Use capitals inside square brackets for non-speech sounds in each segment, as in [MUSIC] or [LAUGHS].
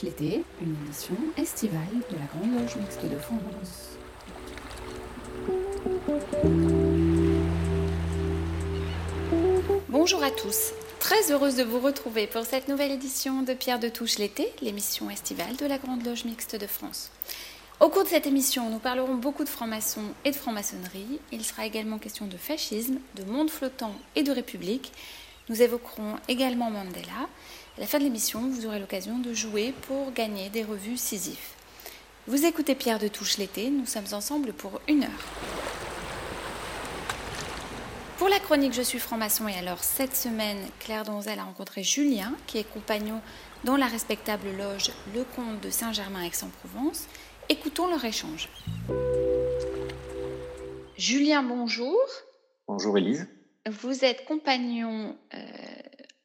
l'été, une émission estivale de la Grande Loge Mixte de France. Bonjour à tous, très heureuse de vous retrouver pour cette nouvelle édition de Pierre de Touche l'été, l'émission estivale de la Grande Loge Mixte de France. Au cours de cette émission, nous parlerons beaucoup de francs-maçons et de franc-maçonnerie. Il sera également question de fascisme, de monde flottant et de république. Nous évoquerons également Mandela. À la fin de l'émission, vous aurez l'occasion de jouer pour gagner des revues Sisyphe. Vous écoutez Pierre de Touche l'été, nous sommes ensemble pour une heure. Pour la chronique Je suis franc-maçon et alors cette semaine, Claire Donzel a rencontré Julien, qui est compagnon dans la respectable loge Le Comte de Saint-Germain-Aix-en-Provence. Écoutons leur échange. Julien, bonjour. Bonjour Élise. Vous êtes compagnon euh,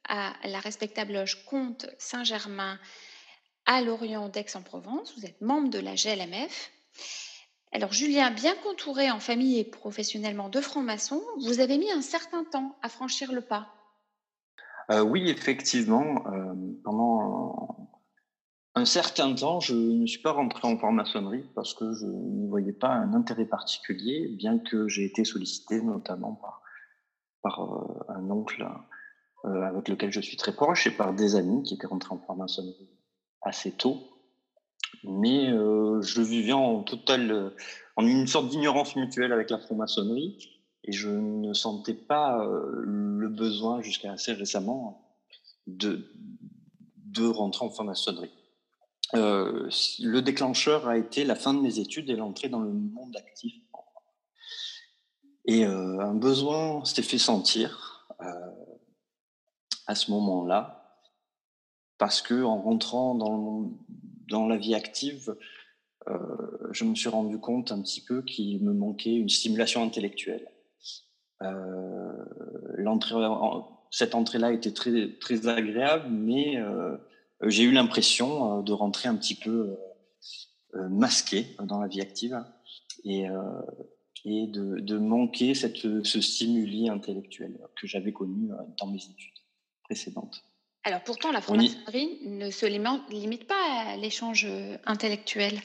à la respectable loge Comte Saint-Germain à Lorient d'Aix-en-Provence. Vous êtes membre de la GLMF. Alors Julien, bien contouré en famille et professionnellement de franc-maçon, vous avez mis un certain temps à franchir le pas. Euh, oui, effectivement. Euh, pendant un certain temps, je ne suis pas rentré en franc-maçonnerie parce que je ne voyais pas un intérêt particulier, bien que j'ai été sollicité notamment par, par euh, un oncle euh, avec lequel je suis très proche et par des amis qui étaient rentrés en franc-maçonnerie assez tôt. Mais euh, je vivais en total, en une sorte d'ignorance mutuelle avec la franc-maçonnerie et je ne sentais pas euh, le besoin jusqu'à assez récemment de, de rentrer en franc-maçonnerie. Le déclencheur a été la fin de mes études et l'entrée dans le monde actif. Et un besoin s'est fait sentir. À ce moment-là, parce que en rentrant dans, la vie active, euh, je me suis rendu compte un petit peu qu'il me manquait une stimulation intellectuelle. Euh, cette entrée-là était très, agréable, mais euh, j'ai eu l'impression de rentrer un petit peu masqué dans la vie active et, et de, de manquer cette, ce stimuli intellectuel que j'avais connu dans mes études Alors pourtant, la franc-maçonnerie ne se limite pas à l'échange euh, intellectuel.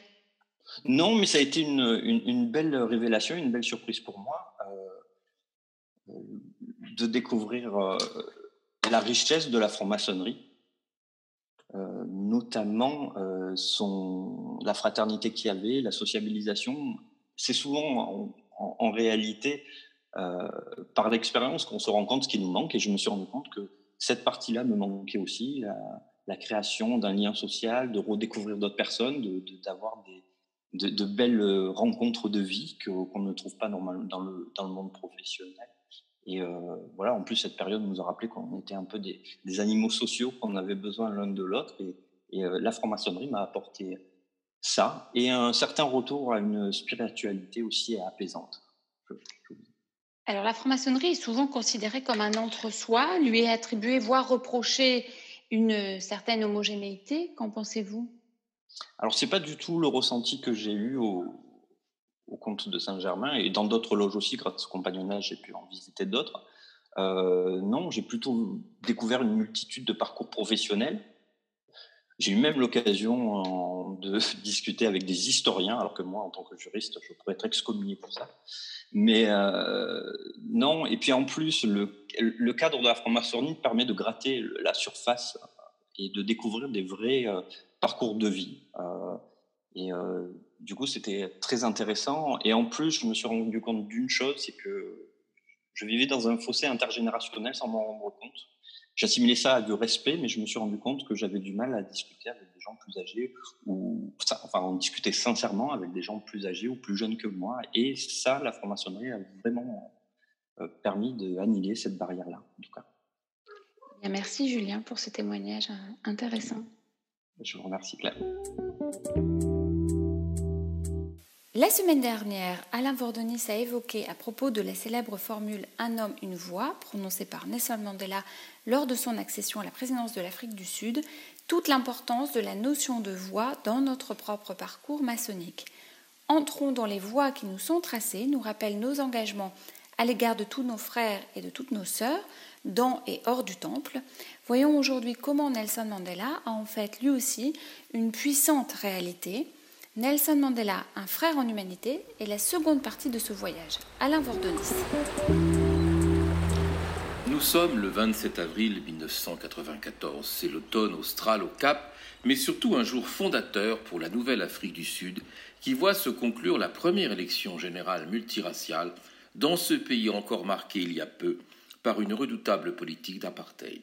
Non, mais ça a été une, une, une, belle révélation, une belle surprise pour moi euh, de découvrir euh, la richesse de la franc-maçonnerie, euh, notamment son, la fraternité qu'il y avait, la sociabilisation. C'est souvent en, en, en réalité par l'expérience qu'on se rend compte ce qui nous manque et je me suis rendu compte que cette partie-là me manquait aussi, la, création d'un lien social, de redécouvrir d'autres personnes, d'avoir de, de, de, belles rencontres de vie qu'on ne trouve pas normalement dans le, dans le monde professionnel. Et euh, voilà, en plus, cette période nous a rappelé qu'on était un peu des, des animaux sociaux, qu'on avait besoin l'un de l'autre. Et, et euh, la franc-maçonnerie m'a apporté ça et un certain retour à une spiritualité aussi apaisante. Je, je alors la franc-maçonnerie est souvent considérée comme un entre-soi, lui est attribué, voire reproché une certaine homogénéité. Qu'en pensez-vous? Alors c'est pas du tout le ressenti que j'ai eu au, au comte de Saint-Germain et dans d'autres loges aussi, grâce au compagnonnage, j'ai pu en visiter d'autres. Euh, non, j'ai plutôt découvert une multitude de parcours professionnels. J'ai eu même l'occasion de [LAUGHS] discuter avec des historiens, alors que moi, en tant que juriste, je pourrais être excommunié pour ça. Mais euh, non, et puis en plus, le, cadre de la franc-maçonnerie permet de gratter la surface et de découvrir des vrais euh, parcours de vie. Euh, et du coup, c'était très intéressant. Et en plus, je me suis rendu compte d'une chose, c'est que je vivais dans un fossé intergénérationnel sans m'en rendre compte. J'assimilais ça à du respect, mais je me suis rendu compte que j'avais du mal à discuter avec des gens plus âgés, ou enfin, en discuter sincèrement avec des gens plus âgés ou plus jeunes que moi. Et ça, la franc-maçonnerie a vraiment euh, permis d'annihiler cette barrière-là, en tout cas. Bien, merci Julien pour ce témoignage euh, intéressant. Je vous remercie Claire. La semaine dernière, Alain Vordonis a évoqué à propos de la célèbre formule Un homme, une voix, prononcée par Nelson Mandela lors de son accession à la présidence de l'Afrique du Sud, toute l'importance de la notion de voix dans notre propre parcours maçonnique. Entrons dans les voies qui nous sont tracées, nous rappellent nos engagements à l'égard de tous nos frères et de toutes nos sœurs, dans et hors du temple, voyons aujourd'hui comment Nelson Mandela a en fait lui aussi une puissante réalité. Nelson Mandela, un frère en humanité, est la seconde partie de ce voyage. Alain Vordonis. Nous sommes le 27 avril 1994. C'est l'automne austral au Cap, mais surtout un jour fondateur pour la nouvelle Afrique du Sud qui voit se conclure la première élection générale multiraciale dans ce pays encore marqué il y a peu par une redoutable politique d'apartheid.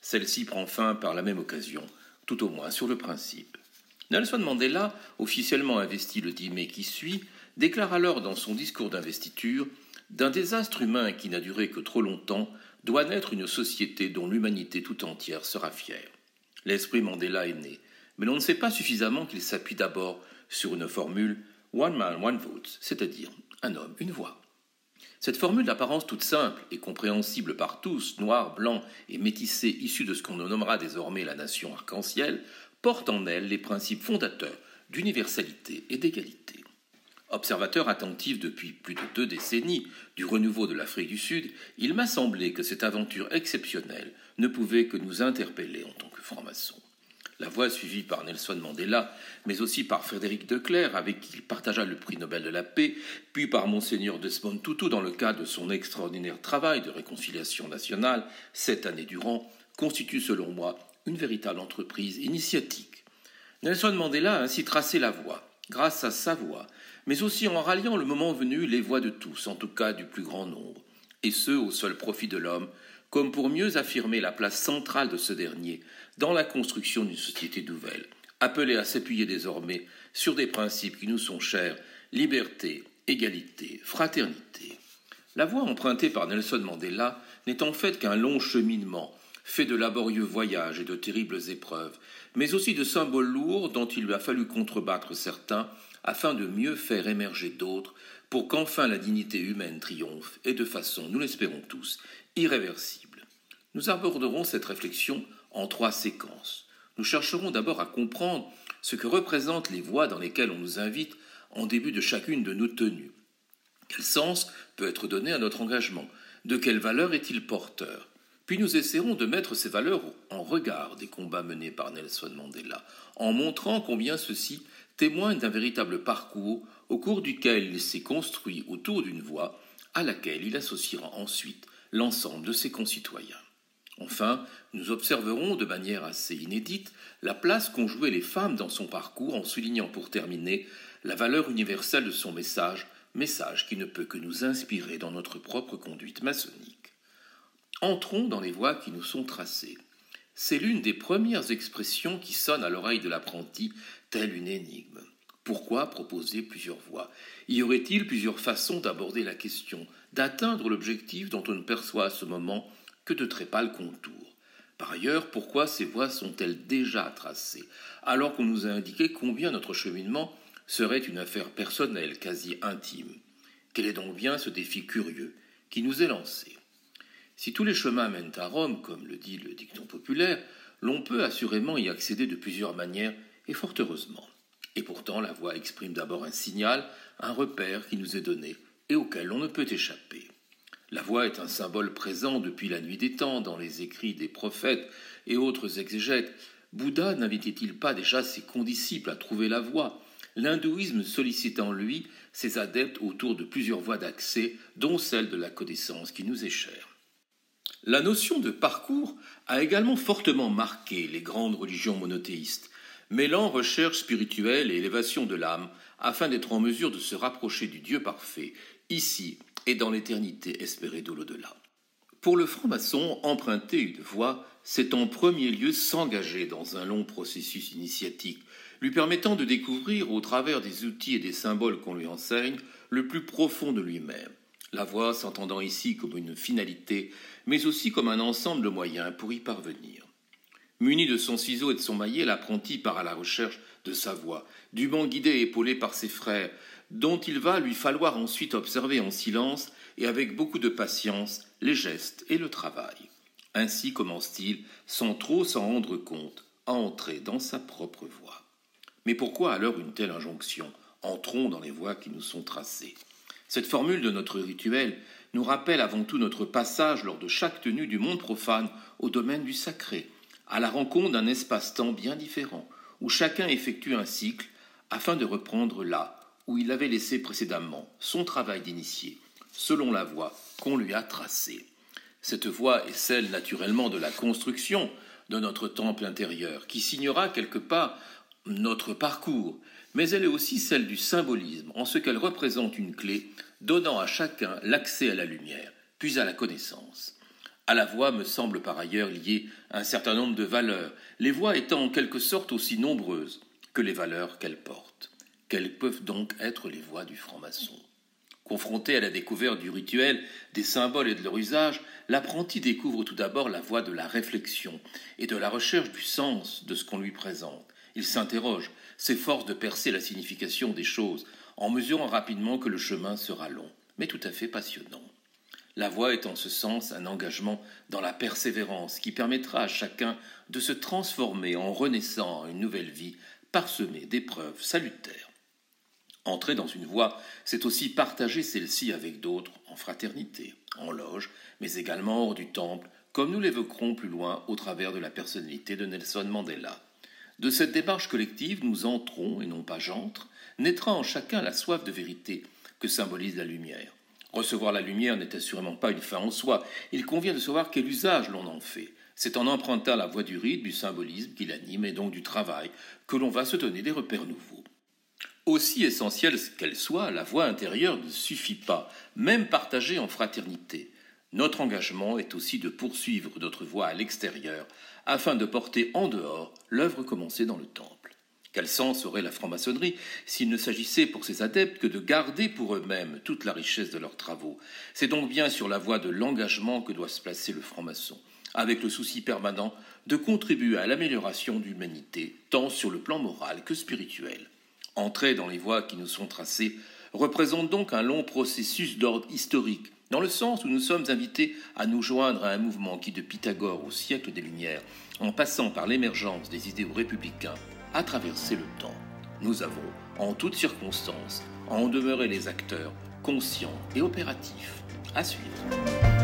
Celle-ci prend fin par la même occasion, tout au moins sur le principe. Nelson Mandela, officiellement investi le 10 mai qui suit, déclare alors dans son discours d'investiture D'un désastre humain qui n'a duré que trop longtemps, doit naître une société dont l'humanité tout entière sera fière. L'esprit Mandela est né, mais l'on ne sait pas suffisamment qu'il s'appuie d'abord sur une formule One man, one vote, c'est-à-dire un homme, une voix. Cette formule d'apparence toute simple et compréhensible par tous, noirs, blancs et métissés issus de ce qu'on nommera désormais la nation arc-en-ciel, porte en elle les principes fondateurs d'universalité et d'égalité. Observateur attentif depuis plus de deux décennies du renouveau de l'Afrique du Sud, il m'a semblé que cette aventure exceptionnelle ne pouvait que nous interpeller en tant que francs-maçons. La voie suivie par Nelson Mandela, mais aussi par Frédéric Declerc, avec qui il partagea le prix Nobel de la paix, puis par Monseigneur Desmond Tutu dans le cadre de son extraordinaire travail de réconciliation nationale, sept années durant, constitue selon moi une véritable entreprise initiatique. Nelson Mandela a ainsi tracé la voie, grâce à sa voix, mais aussi en ralliant le moment venu les voix de tous, en tout cas du plus grand nombre, et ce au seul profit de l'homme, comme pour mieux affirmer la place centrale de ce dernier dans la construction d'une société nouvelle, appelée à s'appuyer désormais sur des principes qui nous sont chers, liberté, égalité, fraternité. La voie empruntée par Nelson Mandela n'est en fait qu'un long cheminement, fait de laborieux voyages et de terribles épreuves, mais aussi de symboles lourds dont il lui a fallu contrebattre certains afin de mieux faire émerger d'autres, pour qu'enfin la dignité humaine triomphe, et de façon, nous l'espérons tous, irréversible. Nous aborderons cette réflexion en trois séquences. Nous chercherons d'abord à comprendre ce que représentent les voies dans lesquelles on nous invite en début de chacune de nos tenues. Quel sens peut être donné à notre engagement? De quelle valeur est-il porteur? Puis nous essaierons de mettre ces valeurs en regard des combats menés par Nelson Mandela, en montrant combien ceux-ci témoignent d'un véritable parcours au cours duquel il s'est construit autour d'une voie à laquelle il associera ensuite l'ensemble de ses concitoyens. Enfin, nous observerons de manière assez inédite la place qu'ont joué les femmes dans son parcours en soulignant pour terminer la valeur universelle de son message, message qui ne peut que nous inspirer dans notre propre conduite maçonnique. Entrons dans les voies qui nous sont tracées. C'est l'une des premières expressions qui sonne à l'oreille de l'apprenti, telle une énigme. Pourquoi proposer plusieurs voies? Y aurait-il plusieurs façons d'aborder la question, d'atteindre l'objectif dont on ne perçoit à ce moment que de très pâles contours? Par ailleurs, pourquoi ces voies sont-elles déjà tracées, alors qu'on nous a indiqué combien notre cheminement serait une affaire personnelle, quasi intime Quel est donc bien ce défi curieux qui nous est lancé? Si tous les chemins mènent à Rome, comme le dit le dicton populaire, l'on peut assurément y accéder de plusieurs manières, et fort heureusement. Et pourtant, la voie exprime d'abord un signal, un repère qui nous est donné, et auquel on ne peut échapper. La voix est un symbole présent depuis la nuit des temps dans les écrits des prophètes et autres exégètes. Bouddha n'invitait-il pas déjà ses condisciples à trouver la voie? L'hindouisme sollicite en lui ses adeptes autour de plusieurs voies d'accès, dont celle de la connaissance qui nous est chère. La notion de parcours a également fortement marqué les grandes religions monothéistes, mêlant recherche spirituelle et élévation de l'âme afin d'être en mesure de se rapprocher du Dieu parfait, ici et dans l'éternité espérée de l'au-delà. Pour le franc-maçon, emprunter une voie, c'est en premier lieu s'engager dans un long processus initiatique, lui permettant de découvrir, au travers des outils et des symboles qu'on lui enseigne, le plus profond de lui-même. La voie s'entendant ici comme une finalité, mais aussi comme un ensemble de moyens pour y parvenir. Muni de son ciseau et de son maillet, l'apprenti part à la recherche de sa voie, dûment guidé et épaulé par ses frères, dont il va lui falloir ensuite observer en silence et avec beaucoup de patience les gestes et le travail. Ainsi commence-t-il, sans trop s'en rendre compte, à entrer dans sa propre voie. Mais pourquoi alors une telle injonction? Entrons dans les voies qui nous sont tracées. Cette formule de notre rituel nous rappelle avant tout notre passage lors de chaque tenue du monde profane au domaine du sacré, à la rencontre d'un espace-temps bien différent, où chacun effectue un cycle afin de reprendre là où il avait laissé précédemment son travail d'initié, selon la voie qu'on lui a tracée. Cette voie est celle naturellement de la construction de notre temple intérieur, qui signera quelque part notre parcours, mais elle est aussi celle du symbolisme, en ce qu'elle représente une clé donnant à chacun l'accès à la lumière, puis à la connaissance. À la voix me semble par ailleurs lié un certain nombre de valeurs, les voix étant en quelque sorte aussi nombreuses que les valeurs qu'elles portent. Quelles peuvent donc être les voix du franc-maçon? Confronté à la découverte du rituel, des symboles et de leur usage, l'apprenti découvre tout d'abord la voie de la réflexion et de la recherche du sens de ce qu'on lui présente. Il s'interroge, s'efforce de percer la signification des choses, en mesurant rapidement que le chemin sera long, mais tout à fait passionnant. La voie est en ce sens un engagement dans la persévérance qui permettra à chacun de se transformer en renaissant à une nouvelle vie parsemée d'épreuves salutaires. Entrer dans une voie, c'est aussi partager celle-ci avec d'autres en fraternité, en loge, mais également hors du temple, comme nous l'évoquerons plus loin au travers de la personnalité de Nelson Mandela. De cette démarche collective, nous entrons, et non pas j'entre, naîtra en chacun la soif de vérité que symbolise la lumière. Recevoir la lumière n'est assurément pas une fin en soi, il convient de savoir quel usage l'on en fait. C'est en empruntant la voie du rite, du symbolisme qui l'anime et donc du travail que l'on va se donner des repères nouveaux. Aussi essentielle qu'elle soit, la voie intérieure ne suffit pas, même partagée en fraternité. Notre engagement est aussi de poursuivre notre voie à l'extérieur, afin de porter en dehors l'œuvre commencée dans le temple. Quel sens aurait la franc-maçonnerie s'il ne s'agissait pour ses adeptes que de garder pour eux-mêmes toute la richesse de leurs travaux? C'est donc bien sur la voie de l'engagement que doit se placer le franc-maçon, avec le souci permanent de contribuer à l'amélioration de l'humanité, tant sur le plan moral que spirituel. Entrer dans les voies qui nous sont tracées représente donc un long processus d'ordre historique, dans le sens où nous sommes invités à nous joindre à un mouvement qui, de Pythagore au siècle des Lumières, en passant par l'émergence des idéaux républicains, a traversé le temps. Nous avons, en toutes circonstances, en demeurer les acteurs conscients et opératifs. À suivre.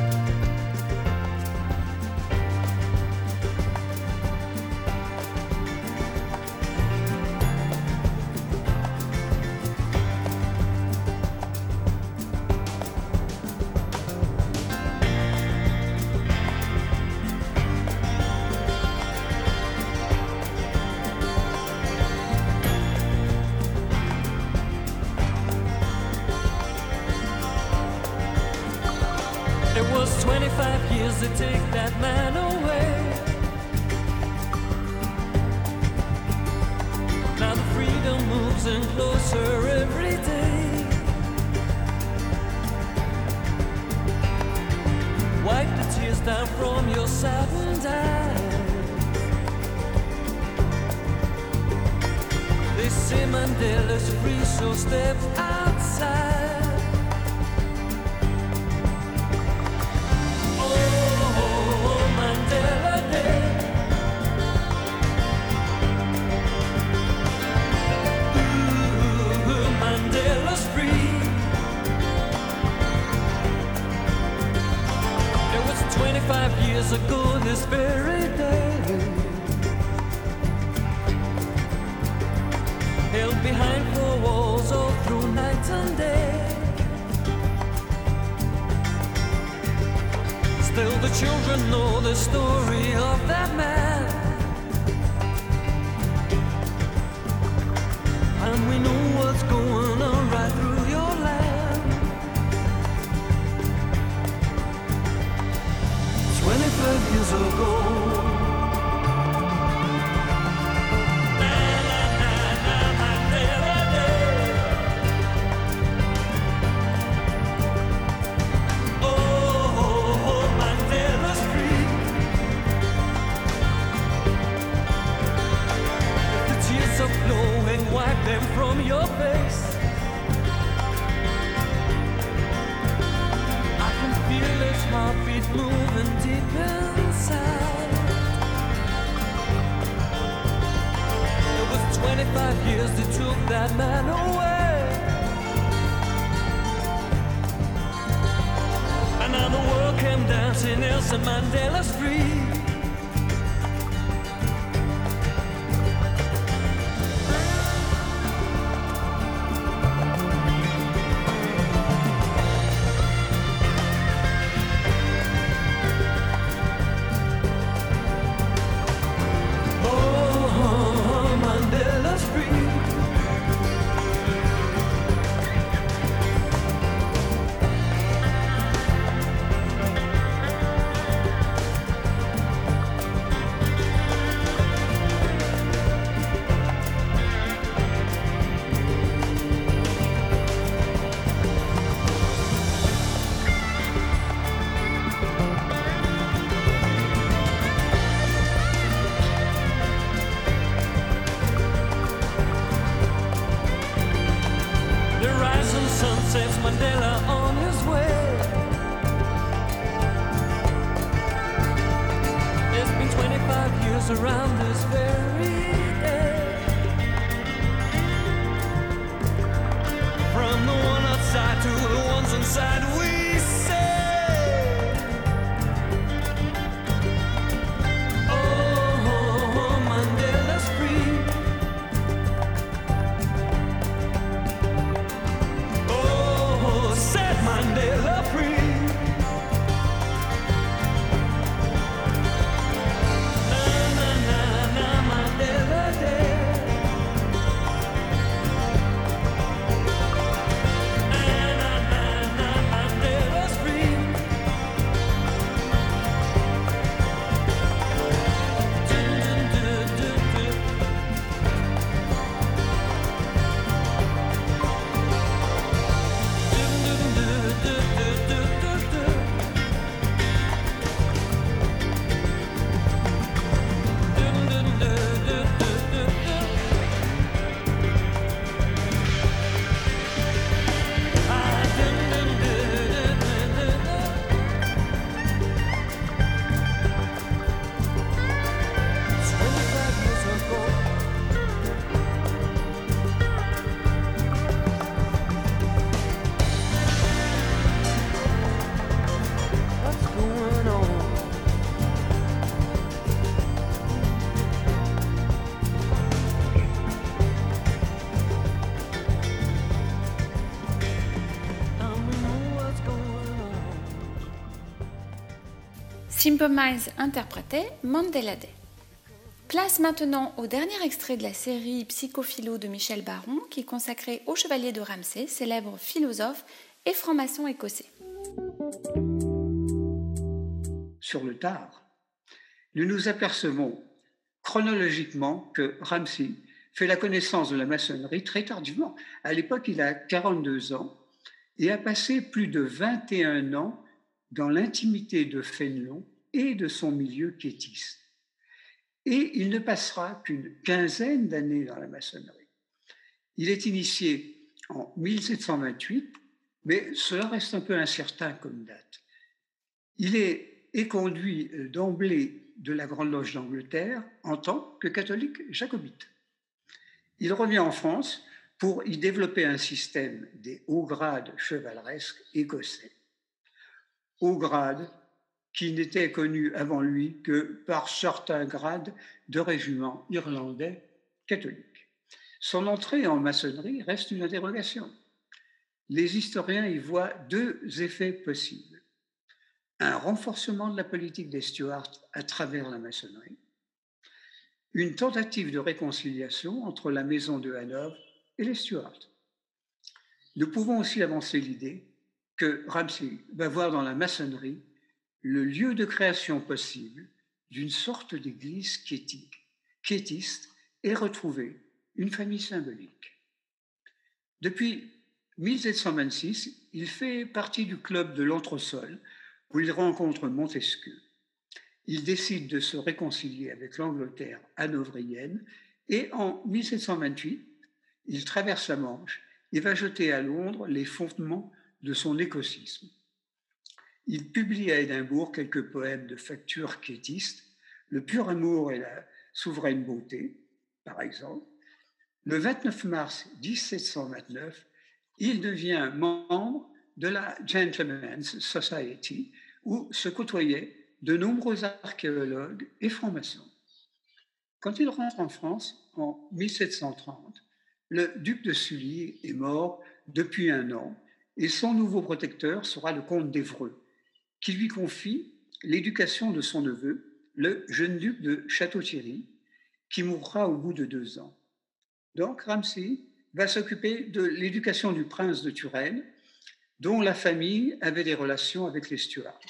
Simple Minds interprétait Mandela. Place maintenant au dernier extrait de la série Psychophilo de Michel Baron, qui est consacré au chevalier de Ramsay, célèbre philosophe et franc-maçon écossais. Sur le tard, nous nous apercevons chronologiquement que Ramsay fait la connaissance de la maçonnerie très tardivement. À l'époque, il a 42 ans et a passé plus de 21 ans dans l'intimité de Fénelon et de son milieu quiétiste. Et il ne passera qu'une quinzaine d'années dans la maçonnerie. Il est initié en 1728, mais cela reste un peu incertain comme date. Il est, conduit euh, d'emblée de la Grande Loge d'Angleterre en tant que catholique jacobite. Il revient en France pour y développer un système des hauts grades chevaleresques écossais. Hauts grades qui n'était connu avant lui que par certains grades de régiments irlandais catholiques. Son entrée en maçonnerie reste une interrogation. Les historiens y voient deux effets possibles. Un renforcement de la politique des Stuarts à travers la maçonnerie, une tentative de réconciliation entre la maison de Hanovre et les Stuarts. Nous pouvons aussi avancer l'idée que Ramsay va voir dans la maçonnerie le lieu de création possible d'une sorte d'église quiétiste et retrouver une famille symbolique. Depuis 1726, il fait partie du club de l'entresol où il rencontre Montesquieu. Il décide de se réconcilier avec l'Angleterre hanovrienne et en 1728, il traverse la Manche et va jeter à Londres les fondements de son écosisme. Il publie à Édimbourg quelques poèmes de facture quiétiste, Le pur amour et la souveraine beauté, par exemple. Le 29 mars 1729, il devient membre de la Gentleman's Society, où se côtoyaient de nombreux archéologues et francs-maçons. Quand il rentre en France en 1730, le duc de Sully est mort depuis un an et son nouveau protecteur sera le comte d'Evreux, qui lui confie l'éducation de son neveu, le jeune duc de Château-Thierry, qui mourra au bout de deux ans. Donc Ramsay va s'occuper de l'éducation du prince de Turenne, dont la famille avait des relations avec les Stuarts.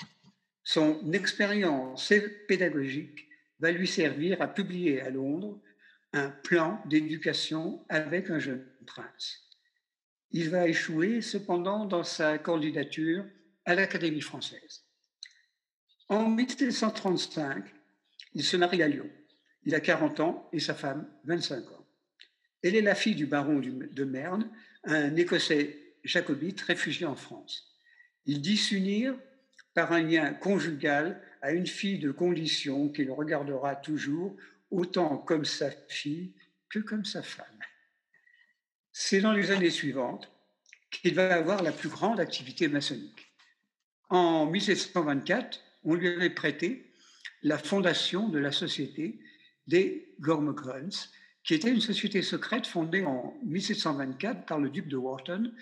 Son expérience pédagogique va lui servir à publier à Londres un plan d'éducation avec un jeune prince. Il va échouer cependant dans sa candidature à l'Académie française. En 1735, il se marie à Lyon. Il a 40 ans et sa femme 25 ans. Elle est la fille du baron de Merne, un Écossais jacobite réfugié en France. Il dit s'unir par un lien conjugal à une fille de condition qu'il regardera toujours autant comme sa fille que comme sa femme. C'est dans les années suivantes qu'il va avoir la plus grande activité maçonnique. En 1724, on lui avait prêté la fondation de la société des Gormogrunts, qui était une société secrète fondée en 1724 par le duc de Wharton,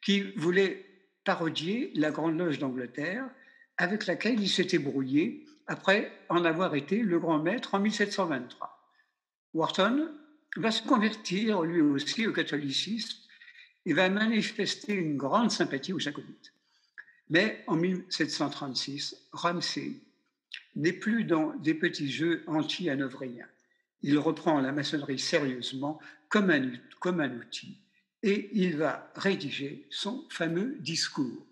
qui voulait parodier la Grande Loge d'Angleterre, avec laquelle il s'était brouillé après en avoir été le grand maître en 1723. Wharton va se convertir lui aussi au catholicisme et va manifester une grande sympathie aux jacobites. Mais en 1736, Ramsay n'est plus dans des petits jeux anti-hanovriens. Il reprend la maçonnerie sérieusement comme un, comme un outil et il va rédiger son fameux discours.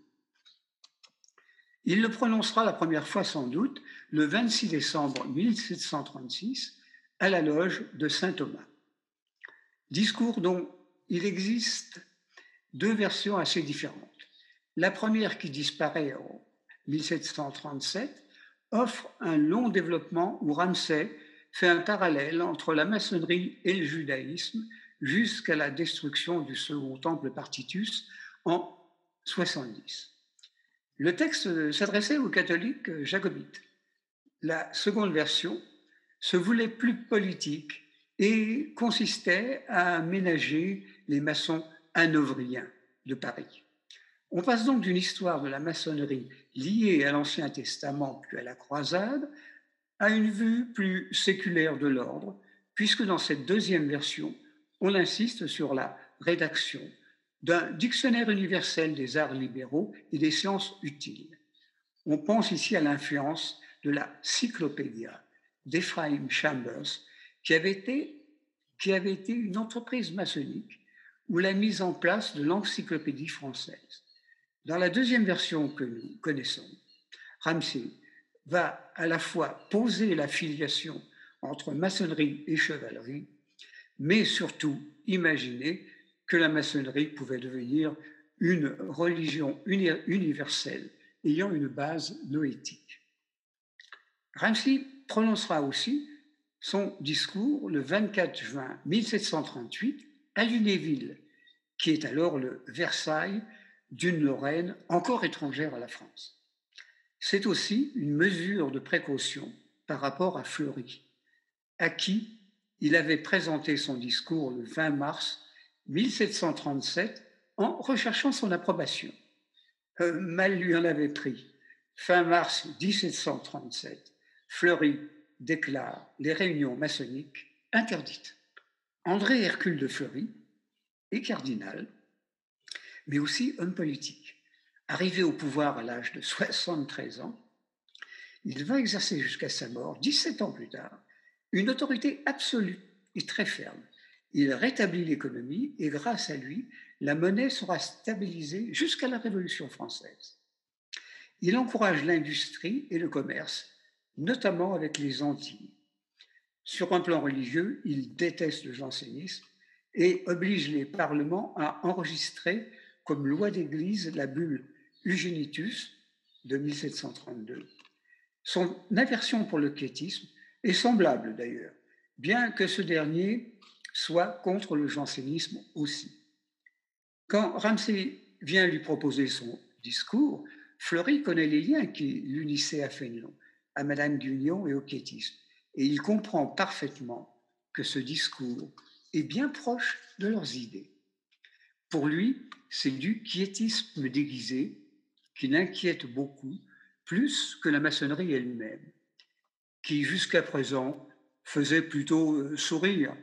Il le prononcera la première fois sans doute le 26 décembre 1736 à la loge de Saint Thomas. Discours dont il existe deux versions assez différentes. La première qui disparaît en 1737 offre un long développement où Ramsay fait un parallèle entre la maçonnerie et le judaïsme jusqu'à la destruction du second temple Partitus en 70. Le texte s'adressait aux catholiques jacobites. La seconde version se voulait plus politique et consistait à aménager les maçons hanovriens de Paris. On passe donc d'une histoire de la maçonnerie liée à l'Ancien Testament puis à la croisade à une vue plus séculaire de l'ordre, puisque dans cette deuxième version, on insiste sur la rédaction d'un dictionnaire universel des arts libéraux et des sciences utiles. On pense ici à l'influence de la cyclopédia d'Ephraim Chambers, qui avait, été, qui avait été une entreprise maçonnique ou la mise en place de l'encyclopédie française. Dans la deuxième version que nous connaissons, Ramsay va à la fois poser la filiation entre maçonnerie et chevalerie, mais surtout imaginer que la maçonnerie pouvait devenir une religion universelle ayant une base noétique. Ramsay prononcera aussi son discours le 24 juin 1738 à Lunéville, qui est alors le Versailles d'une Lorraine encore étrangère à la France. C'est aussi une mesure de précaution par rapport à Fleury, à qui il avait présenté son discours le 20 mars 1737 en recherchant son approbation. Euh, mal lui en avait pris. Fin mars 1737, Fleury déclare les réunions maçonniques interdites. André Hercule de Fleury est cardinal, mais aussi homme politique. Arrivé au pouvoir à l'âge de 73 ans, il va exercer jusqu'à sa mort, 17 ans plus tard, une autorité absolue et très ferme. Il rétablit l'économie et grâce à lui, la monnaie sera stabilisée jusqu'à la Révolution française. Il encourage l'industrie et le commerce, notamment avec les Antilles. Sur un plan religieux, il déteste le jansénisme et oblige les parlements à enregistrer comme loi d'Église la bulle Eugenitus de 1732. Son aversion pour le quiétisme est semblable d'ailleurs, bien que ce dernier soit contre le jansénisme aussi. Quand Ramsay vient lui proposer son discours, Fleury connaît les liens qui l'unissaient à Fénelon, à Madame Guignon et au quiétisme, et il comprend parfaitement que ce discours est bien proche de leurs idées. Pour lui, c'est du quiétisme déguisé qui l'inquiète beaucoup, plus que la maçonnerie elle-même, qui jusqu'à présent faisait plutôt euh, sourire.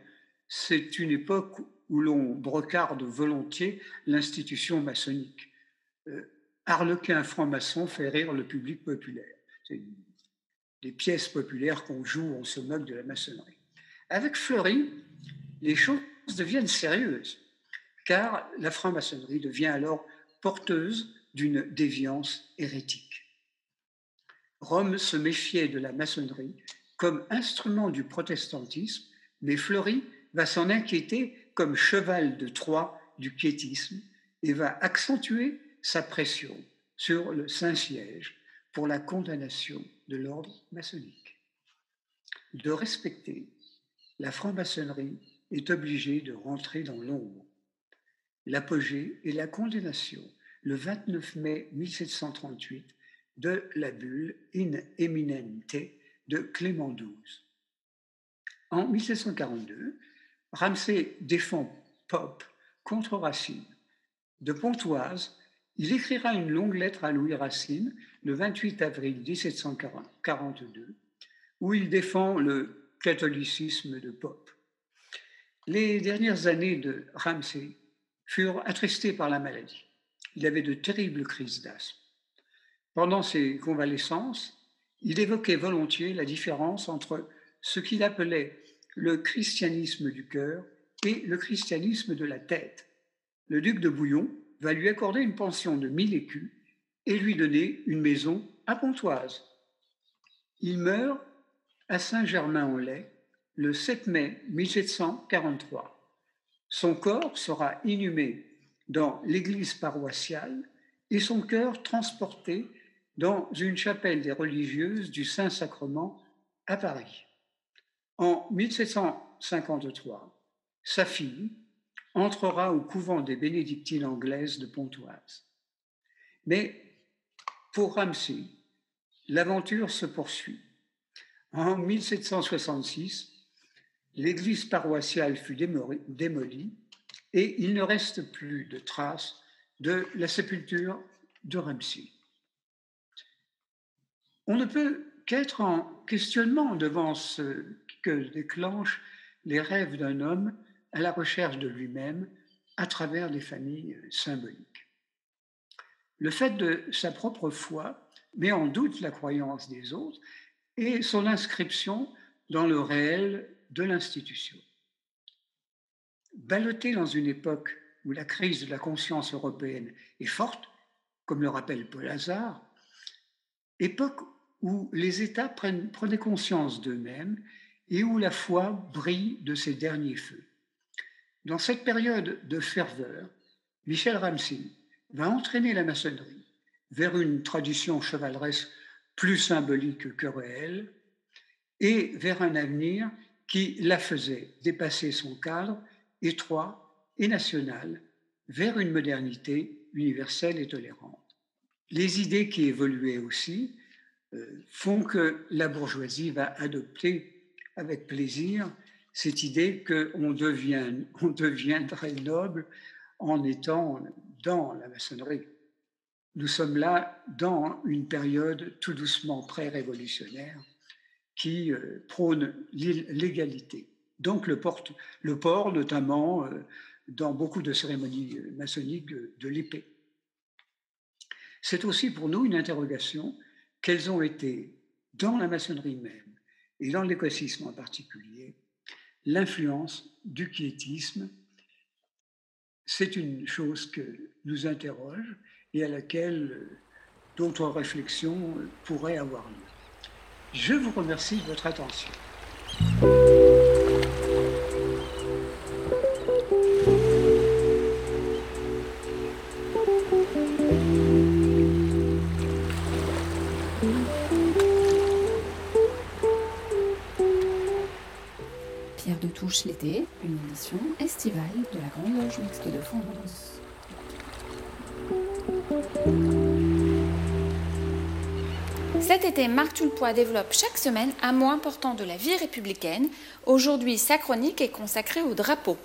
C'est une époque où l'on brocarde volontiers l'institution maçonnique. Euh, Harlequin franc-maçon fait rire le public populaire. C'est des pièces populaires qu'on joue, on se moque de la maçonnerie. Avec Fleury, les choses deviennent sérieuses, car la franc-maçonnerie devient alors porteuse d'une déviance hérétique. Rome se méfiait de la maçonnerie comme instrument du protestantisme, mais Fleury va s'en inquiéter comme cheval de Troie du quiétisme et va accentuer sa pression sur le Saint-Siège pour la condamnation de l'ordre maçonnique. De respecter, la franc-maçonnerie est obligée de rentrer dans l'ombre. L'apogée et la condamnation, le 29 mai 1738, de la bulle In Eminente de Clément XII. En 1742, Ramsay défend Pope contre Racine. De Pontoise, il écrira une longue lettre à Louis Racine le 28 avril 1742, où il défend le catholicisme de Pope. Les dernières années de Ramsay furent attristées par la maladie. Il avait de terribles crises d'asthme. Pendant ses convalescences, il évoquait volontiers la différence entre ce qu'il appelait le christianisme du cœur et le christianisme de la tête. Le duc de Bouillon va lui accorder une pension de 1000 écus et lui donner une maison à Pontoise. Il meurt à Saint-Germain-en-Laye le 7 mai 1743. Son corps sera inhumé dans l'église paroissiale et son cœur transporté dans une chapelle des religieuses du Saint-Sacrement à Paris. En 1753, sa fille entrera au couvent des bénédictines anglaises de Pontoise. Mais pour Ramsay, l'aventure se poursuit. En 1766, l'église paroissiale fut démolie et il ne reste plus de traces de la sépulture de Ramsay. On ne peut qu'être en questionnement devant ce que déclenchent les rêves d'un homme à la recherche de lui-même à travers des familles symboliques. Le fait de sa propre foi met en doute la croyance des autres et son inscription dans le réel de l'institution. Ballotté dans une époque où la crise de la conscience européenne est forte, comme le rappelle Paul Hazard, époque où les États prennent, prenaient conscience d'eux-mêmes et où la foi brille de ses derniers feux. Dans cette période de ferveur, Michel Ramsey va entraîner la maçonnerie vers une tradition chevaleresque plus symbolique que réelle et vers un avenir qui la faisait dépasser son cadre étroit et national vers une modernité universelle et tolérante. Les idées qui évoluaient aussi euh, font que la bourgeoisie va adopter avec plaisir cette idée qu'on [LAUGHS] on deviendrait noble en étant dans la maçonnerie. Nous sommes là dans une période tout doucement pré-révolutionnaire qui euh, prône l'égalité. Donc le, port, notamment euh, dans beaucoup de cérémonies maçonniques, de l'épée. C'est aussi pour nous une interrogation quelles ont été, dans la maçonnerie même et dans l'écosystème en particulier, l'influence du quiétisme? C'est une chose que nous interroge et à laquelle d'autres réflexions pourraient avoir lieu. Je vous remercie de votre attention. l'été, une émission estivale de la Grande Loge Mixte de France. Cet été, Marc Tulpois développe chaque semaine un mot important de la vie républicaine. Aujourd'hui, sa chronique est consacrée au drapeau.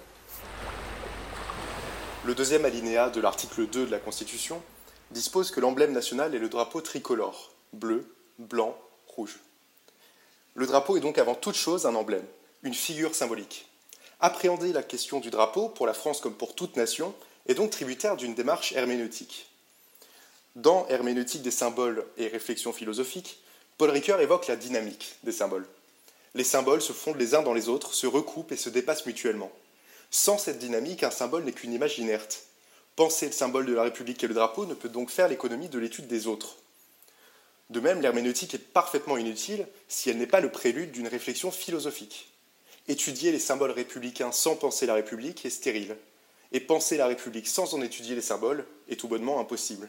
Le deuxième alinéa de l'article 2 de la Constitution dispose que l'emblème national est le drapeau tricolore, bleu, blanc, rouge. Le drapeau est donc avant toute chose un emblème, une figure symbolique. Appréhender la question du drapeau, pour la France comme pour toute nation, est donc tributaire d'une démarche herméneutique. Dans Herméneutique des symboles et réflexions philosophiques, Paul Ricoeur évoque la dynamique des symboles. Les symboles se fondent les uns dans les autres, se recoupent et se dépassent mutuellement. Sans cette dynamique, un symbole n'est qu'une image inerte. Penser le symbole de la République et le drapeau ne peut donc faire l'économie de l'étude des autres. De même, l'herméneutique est parfaitement inutile si elle n'est pas le prélude d'une réflexion philosophique. Étudier les symboles républicains sans penser la République est stérile, et penser la République sans en étudier les symboles est tout bonnement impossible.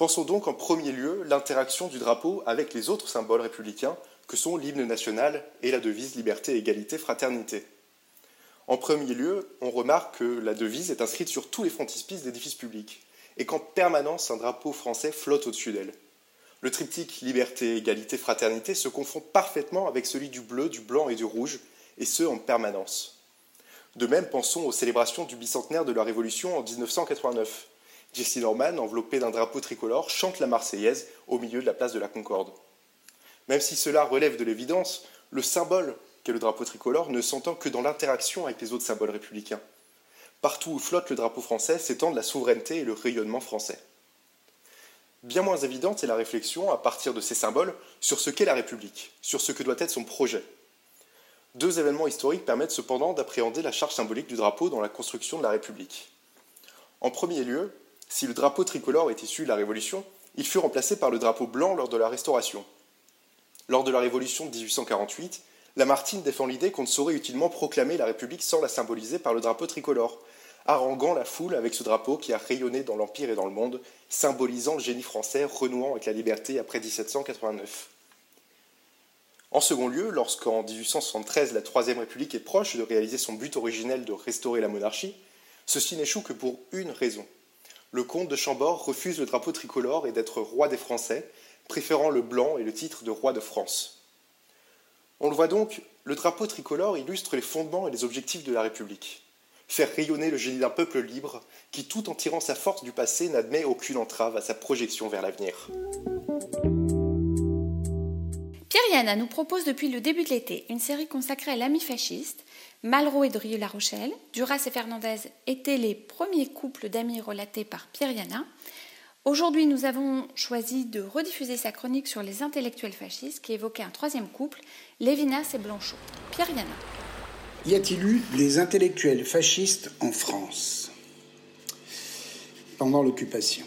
Pensons donc en premier lieu l'interaction du drapeau avec les autres symboles républicains que sont l'hymne national et la devise liberté, égalité, fraternité. En premier lieu, on remarque que la devise est inscrite sur tous les frontispices d'édifices publics et qu'en permanence un drapeau français flotte au-dessus d'elle. Le triptyque liberté, égalité, fraternité se confond parfaitement avec celui du bleu, du blanc et du rouge, et ce en permanence. De même, pensons aux célébrations du bicentenaire de la Révolution en 1989. Jesse Norman, enveloppé d'un drapeau tricolore, chante la Marseillaise au milieu de la place de la Concorde. Même si cela relève de l'évidence, le symbole qu'est le drapeau tricolore ne s'entend que dans l'interaction avec les autres symboles républicains. Partout où flotte le drapeau français s'étendent la souveraineté et le rayonnement français. Bien moins évidente est la réflexion, à partir de ces symboles, sur ce qu'est la République, sur ce que doit être son projet. Deux événements historiques permettent cependant d'appréhender la charge symbolique du drapeau dans la construction de la République. En premier lieu, si le drapeau tricolore est issu de la Révolution, il fut remplacé par le drapeau blanc lors de la Restauration. Lors de la Révolution de 1848, Lamartine défend l'idée qu'on ne saurait utilement proclamer la République sans la symboliser par le drapeau tricolore, haranguant la foule avec ce drapeau qui a rayonné dans l'Empire et dans le monde, symbolisant le génie français renouant avec la liberté après 1789. En second lieu, lorsqu'en 1873 la Troisième République est proche de réaliser son but originel de restaurer la monarchie, ceci n'échoue que pour une raison. Le comte de Chambord refuse le drapeau tricolore et d'être roi des Français, préférant le blanc et le titre de roi de France. On le voit donc, le drapeau tricolore illustre les fondements et les objectifs de la République. Faire rayonner le génie d'un peuple libre qui, tout en tirant sa force du passé, n'admet aucune entrave à sa projection vers l'avenir. Pierre Yana nous propose depuis le début de l'été une série consacrée à l'ami fasciste. Malraux et Drieux-La Rochelle, Duras et Fernandez étaient les premiers couples d'amis relatés par Pierre Yana. Aujourd'hui, nous avons choisi de rediffuser sa chronique sur les intellectuels fascistes qui évoquait un troisième couple, Lévinas et Blanchot. Pierre Yana. Y a-t-il eu des intellectuels fascistes en France pendant l'occupation?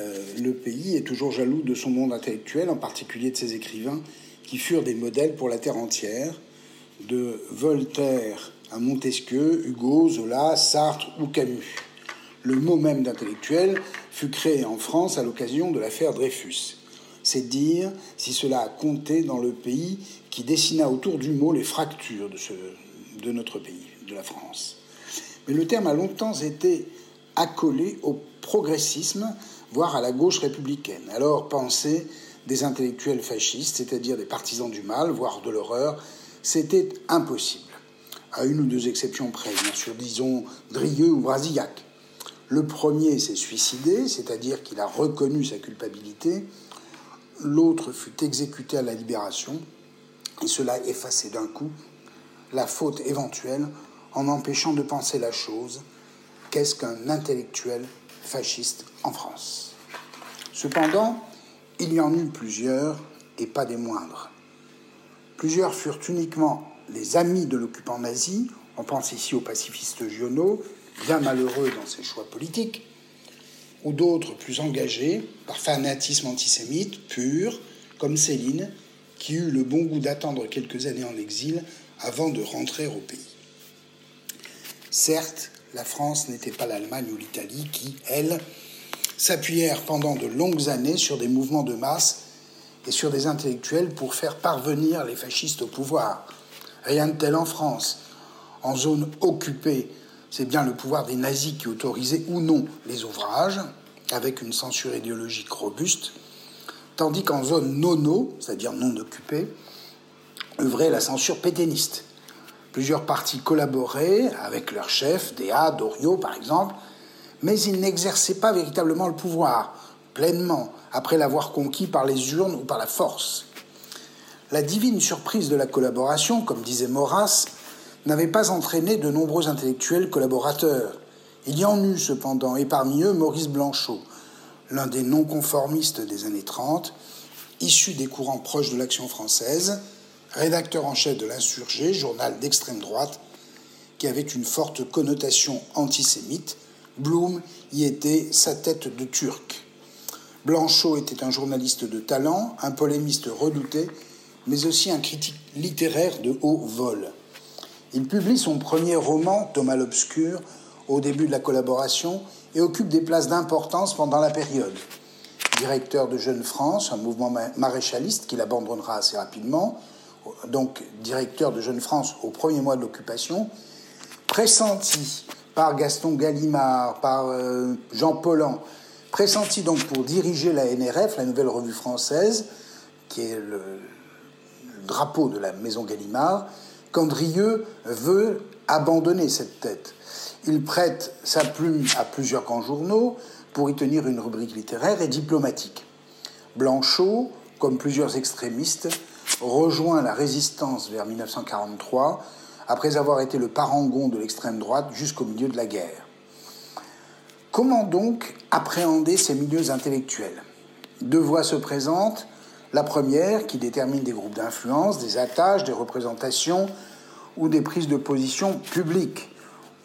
Euh, Le pays est toujours jaloux de son monde intellectuel, en particulier de ses écrivains qui furent des modèles pour la terre entière, de Voltaire à Montesquieu, Hugo, Zola, Sartre ou Camus. Le mot même d'intellectuel fut créé en France à l'occasion de l'affaire Dreyfus. C'est dire si cela a compté dans le pays qui dessina autour du mot les fractures de, notre pays, de la France. Mais le terme a longtemps été accolé au progressisme, voire à la gauche républicaine. Alors penser des intellectuels fascistes, c'est-à-dire des partisans du mal, voire de l'horreur, c'était impossible. À une ou deux exceptions près, bien sûr, disons Drieux ou Brasillac. Le premier s'est suicidé, c'est-à-dire qu'il a reconnu sa culpabilité. L'autre fut exécuté à la libération, et cela effaçait d'un coup la faute éventuelle en empêchant de penser la chose. Qu'est-ce qu'un intellectuel fasciste en France? Cependant, il y en eut plusieurs, et pas des moindres. Plusieurs furent uniquement les amis de l'occupant nazi, on pense ici au pacifiste Giono, bien malheureux dans ses choix politiques, ou d'autres plus engagés par fanatisme antisémite pur, comme Céline, qui eut le bon goût d'attendre quelques années en exil avant de rentrer au pays. Certes, la France n'était pas l'Allemagne ou l'Italie qui, elles, s'appuyèrent pendant de longues années sur des mouvements de masse et sur des intellectuels pour faire parvenir les fascistes au pouvoir. Rien de tel en France. En zone occupée c'est bien le pouvoir des nazis qui autorisait ou non les ouvrages, avec une censure idéologique robuste. tandis qu'en zone nono, c'est-à-dire non occupée, œuvrait la censure pétainiste. Plusieurs partis collaboraient avec leurs chefs, Déa, Doriot par exemple, mais ils n'exerçaient pas véritablement le pouvoir, pleinement, après l'avoir conquis par les urnes ou par la force. La divine surprise de la collaboration, comme disait Maurras, n'avait pas entraîné de nombreux intellectuels collaborateurs. Il y en eut cependant, et parmi eux Maurice Blanchot, l'un des non-conformistes des années 30, issu des courants proches de l'action française, rédacteur en chef de l'Insurgé, journal d'extrême droite, qui avait une forte connotation antisémite. Blum y était sa tête de turc. Blanchot était un journaliste de talent, un polémiste redouté, mais aussi un critique littéraire de haut vol. Il publie son premier roman, Thomas l'Obscur, au début de la collaboration et occupe des places d'importance pendant la période. Directeur de Jeune France, un mouvement maréchaliste qu'il abandonnera assez rapidement, donc directeur de Jeune France au premier mois de l'occupation, pressenti par Gaston Gallimard, par euh, Jean Paulhan, pressenti donc pour diriger la NRF, la Nouvelle Revue Française, qui est le, drapeau de la Maison Gallimard, qu'Andrieux veut abandonner cette tête. Il prête sa plume à plusieurs grands journaux pour y tenir une rubrique littéraire et diplomatique. Blanchot, comme plusieurs extrémistes, rejoint la résistance vers 1943 après avoir été le parangon de l'extrême droite jusqu'au milieu de la guerre. Comment donc appréhender ces milieux intellectuels? Deux voies se présentent. La première, qui détermine des groupes d'influence, des attaches, des représentations ou des prises de position publiques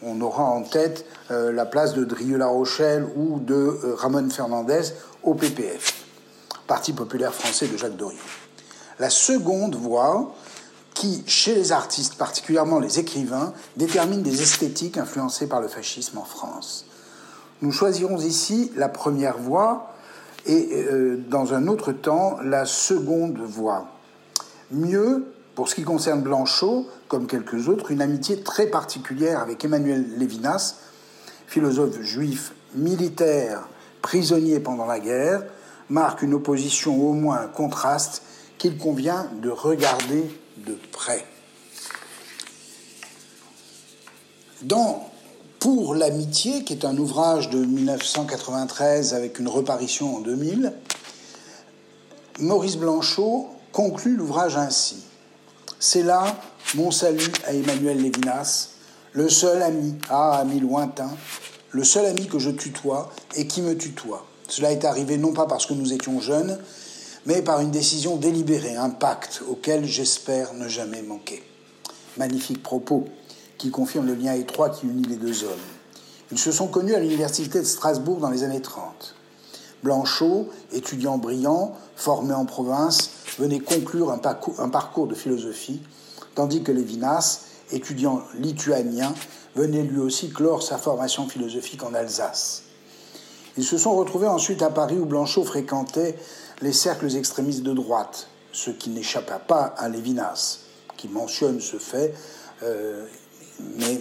on aura en tête euh, la place de Drieux-La Rochelle ou de euh, Ramon Fernandez au PPF, Parti populaire français de Jacques Doriot. La seconde voie, qui, chez les artistes, particulièrement les écrivains, détermine des esthétiques influencées par le fascisme en France. Nous choisirons ici la première voie et, euh, dans un autre temps, la seconde voie. Mieux, pour ce qui concerne Blanchot, comme quelques autres, une amitié très particulière avec Emmanuel Lévinas, philosophe juif militaire, prisonnier pendant la guerre, marque une opposition, au moins un contraste, qu'il convient de regarder de près. Pour l'amitié, qui est un ouvrage de 1993 avec une reparition en 2000, Maurice Blanchot conclut l'ouvrage ainsi. C'est là mon salut à Emmanuel Lévinas, le seul ami, ah ami lointain, le seul ami que je tutoie et qui me tutoie. Cela est arrivé non pas parce que nous étions jeunes, mais par une décision délibérée, un pacte auquel j'espère ne jamais manquer. Magnifique propos qui confirme le lien étroit qui unit les deux hommes. Ils se sont connus à l'université de Strasbourg dans les années 30. Blanchot, étudiant brillant, formé en province, venait conclure un parcours, de philosophie, tandis que Lévinas, étudiant lituanien, venait lui aussi clore sa formation philosophique en Alsace. Ils se sont retrouvés ensuite à Paris où Blanchot fréquentait les cercles extrémistes de droite, ce qui n'échappa pas à Lévinas, qui mentionne ce fait, euh, mais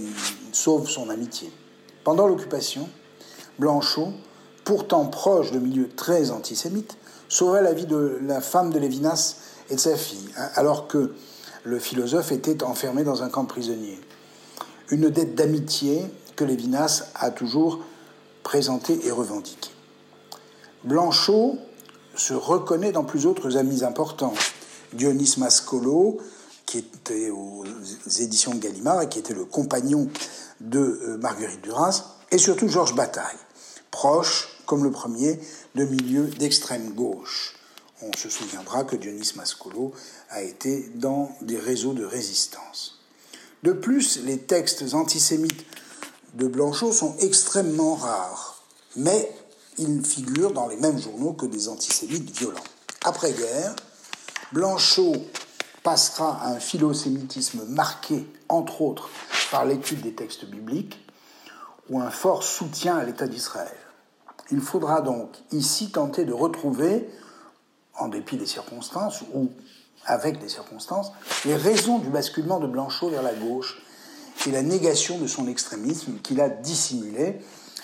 sauve son amitié. Pendant l'occupation, Blanchot, pourtant proche de milieux très antisémites, sauva la vie de la femme de Lévinas et de sa fille, hein, alors que le philosophe était enfermé dans un camp de prisonniers. Une dette d'amitié que Lévinas a toujours présentée et revendiquée. Blanchot se reconnaît dans plus d'autres amis importants. Dionys Mascolo, qui était aux éditions de Gallimard et qui était le compagnon de euh, Marguerite Duras, et surtout Georges Bataille, proche, comme le premier, de milieux d'extrême gauche. On se souviendra que Dionys Mascolo a été dans des réseaux de résistance. De plus, les textes antisémites de Blanchot sont extrêmement rares, mais ils figurent dans les mêmes journaux que des antisémites violents. Après-guerre, Blanchot passera à un philosémitisme marqué, entre autres, par l'étude des textes bibliques, ou un fort soutien à l'État d'Israël. Il faudra donc ici tenter de retrouver, en dépit des circonstances, ou avec des circonstances, les raisons du basculement de Blanchot vers la gauche et la négation de son extrémisme qu'il a dissimulé.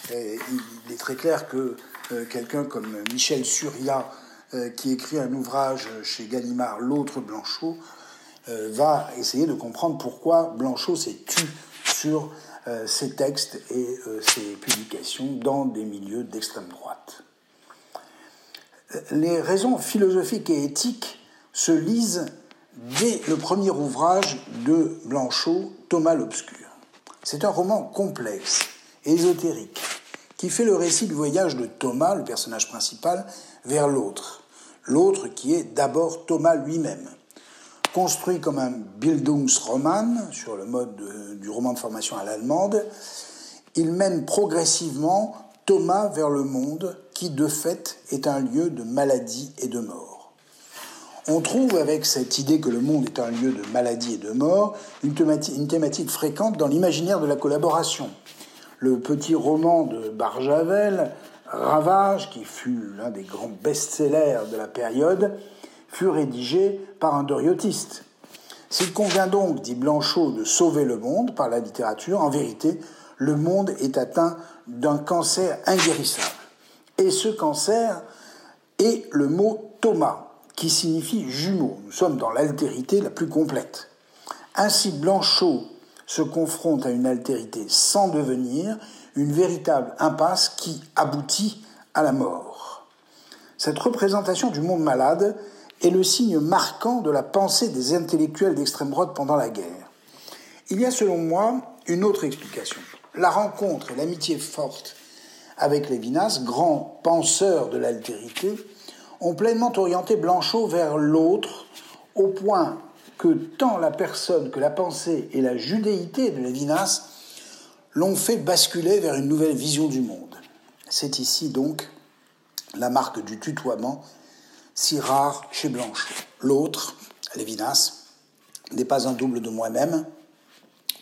il est très clair que euh, quelqu'un comme Michel Surya qui écrit un ouvrage chez Gallimard, L'autre Blanchot, va essayer de comprendre pourquoi Blanchot s'est tu sur ses textes et ses publications dans des milieux d'extrême droite. Les raisons philosophiques et éthiques se lisent dès le premier ouvrage de Blanchot, Thomas l'Obscur. C'est un roman complexe, ésotérique, qui fait le récit du voyage de Thomas, le personnage principal, vers l'autre. L'autre qui est d'abord Thomas lui-même. Construit comme un Bildungsroman, sur le mode du roman de formation à l'allemande, il mène progressivement Thomas vers le monde qui, de fait, est un lieu de maladie et de mort. On trouve avec cette idée que le monde est un lieu de maladie et de mort une thématique, fréquente dans l'imaginaire de la collaboration. Le petit roman de Barjavel, Ravage, qui fut l'un des grands best-sellers de la période, fut rédigé par un doriotiste. S'il convient donc, dit Blanchot, de sauver le monde par la littérature, en vérité, le monde est atteint d'un cancer inguérissable. Et ce cancer est le mot Thomas, qui signifie jumeau. Nous sommes dans l'altérité la plus complète. Ainsi, Blanchot se confronte à une altérité sans devenir, une véritable impasse qui aboutit à la mort. Cette représentation du monde malade est le signe marquant de la pensée des intellectuels d'extrême droite pendant la guerre. Il y a selon moi une autre explication. La rencontre et l'amitié forte avec Lévinas, grand penseur de l'altérité, ont pleinement orienté Blanchot vers l'autre, au point que tant la personne que la pensée et la judéité de Lévinas l'ont fait basculer vers une nouvelle vision du monde. C'est ici donc la marque du tutoiement si rare chez Blanchot. L'autre, Lévinas, n'est pas un double de moi-même,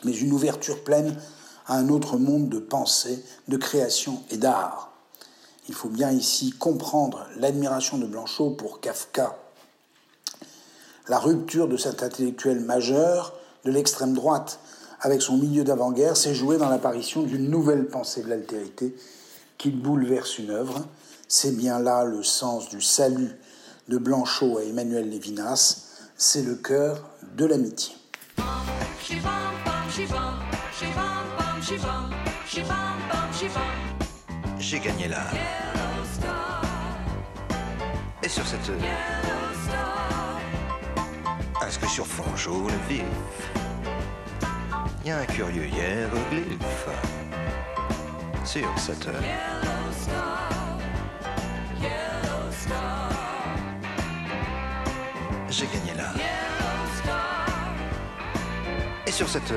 mais une ouverture pleine à un autre monde de pensée, de création et d'art. Il faut bien ici comprendre l'admiration de Blanchot pour Kafka. La rupture de cet intellectuel majeur de l'extrême droite avec son milieu d'avant-guerre s'est jouée dans l'apparition d'une nouvelle pensée de l'altérité qui bouleverse une œuvre. C'est bien là le sens du salut de Blanchot à Emmanuel Lévinas, c'est le cœur de l'amitié. j'ai gagné là. Et sur cette... Est-ce que sur fond jaune y a un curieux hiéroglyphe sur cette... J'ai gagné là. Et sur cette...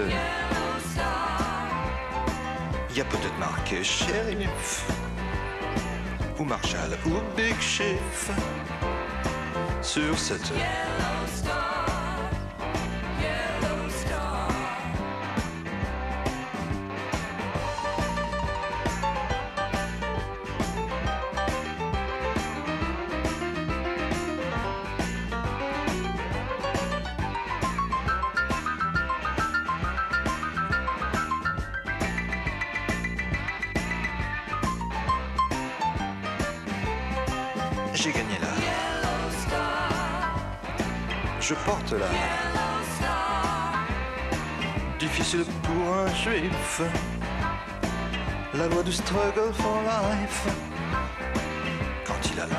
Il y a peut-être marqué shérif. Ou Marshall ou Big Chief. Sur cette Difficile pour un juif, la loi du struggle for life. Quand il a la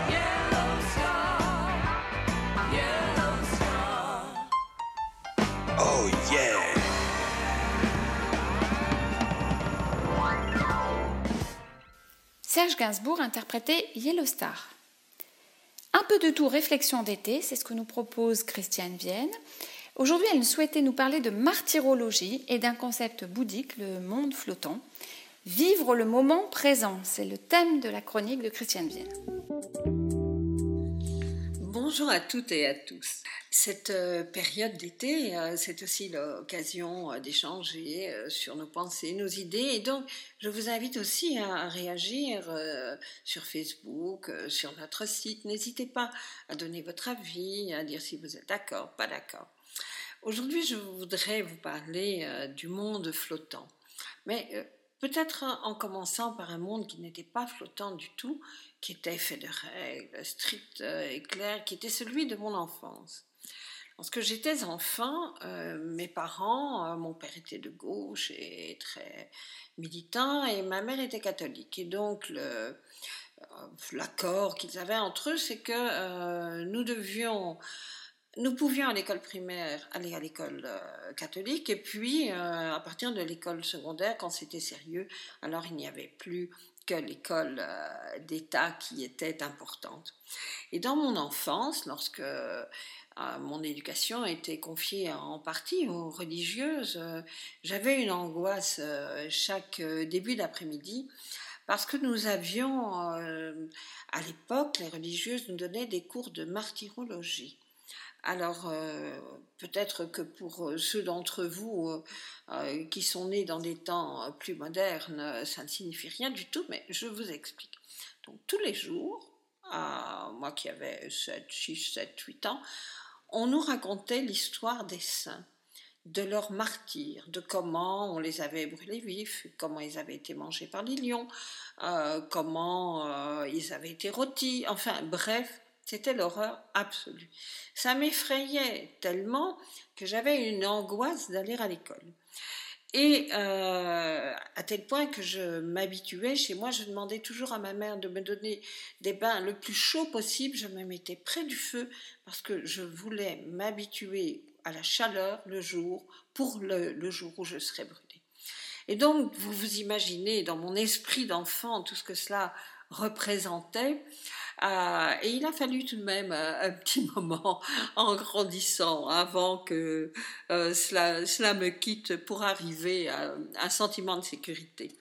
Oh yeah! Serge Gainsbourg interprétait Yellow Star. Peu de tout réflexion d'été, c'est ce que nous propose Christiane Vienne. Aujourd'hui, elle souhaitait nous parler de martyrologie et d'un concept bouddhique, le monde flottant. Vivre le moment présent, c'est le thème de la chronique de Christiane Vienne. Bonjour à toutes et à tous. Cette euh, période d'été, euh, c'est aussi l'occasion euh, d'échanger sur nos pensées, nos idées. Et donc, je vous invite aussi à réagir sur Facebook, sur notre site. N'hésitez pas à donner votre avis, à dire si vous êtes d'accord, pas d'accord. Aujourd'hui, je voudrais vous parler du monde flottant. Mais Peut-être en commençant par un monde qui n'était pas flottant du tout, qui était fait de règles strictes et claires, qui était celui de mon enfance. Lorsque j'étais enfant, euh, mes parents, euh, mon père était de gauche et très militant, et ma mère était catholique. Et donc, euh, l'accord qu'ils avaient entre eux, c'est que euh, nous devions, nous pouvions à l'école primaire aller à l'école euh, catholique, et puis à partir de l'école secondaire, quand c'était sérieux, alors il n'y avait plus que l'école d'État qui était importante. Et dans mon enfance, lorsque mon éducation était confiée en partie aux religieuses, j'avais une angoisse chaque début d'après-midi parce que nous avions, euh, à l'époque, les religieuses nous donnaient des cours de martyrologie. Alors, euh, peut-être que pour ceux d'entre vous euh, qui sont nés dans des temps plus modernes, ça ne signifie rien du tout, mais je vous explique. Donc, tous les jours, moi qui avais 7, 6, 7, 8 ans, on nous racontait l'histoire des saints de leurs martyrs, de comment on les avait brûlés vifs, comment ils avaient été mangés par les lions, euh, comment euh, ils avaient été rôtis, enfin bref, c'était l'horreur absolue. Ça m'effrayait tellement que j'avais une angoisse d'aller à l'école. Et euh, à tel point que je m'habituais, chez moi, je demandais toujours à ma mère de me donner des bains le plus chaud possible. Je me mettais près du feu parce que je voulais m'habituer à la chaleur le jour pour le, jour où je serai brûlée. Et donc, vous vous imaginez dans mon esprit d'enfant tout ce que cela représentait. Euh, et il a fallu tout de même euh, un, petit [LAUGHS] moment en grandissant avant que euh, cela, cela, me quitte pour arriver à un sentiment de sécurité.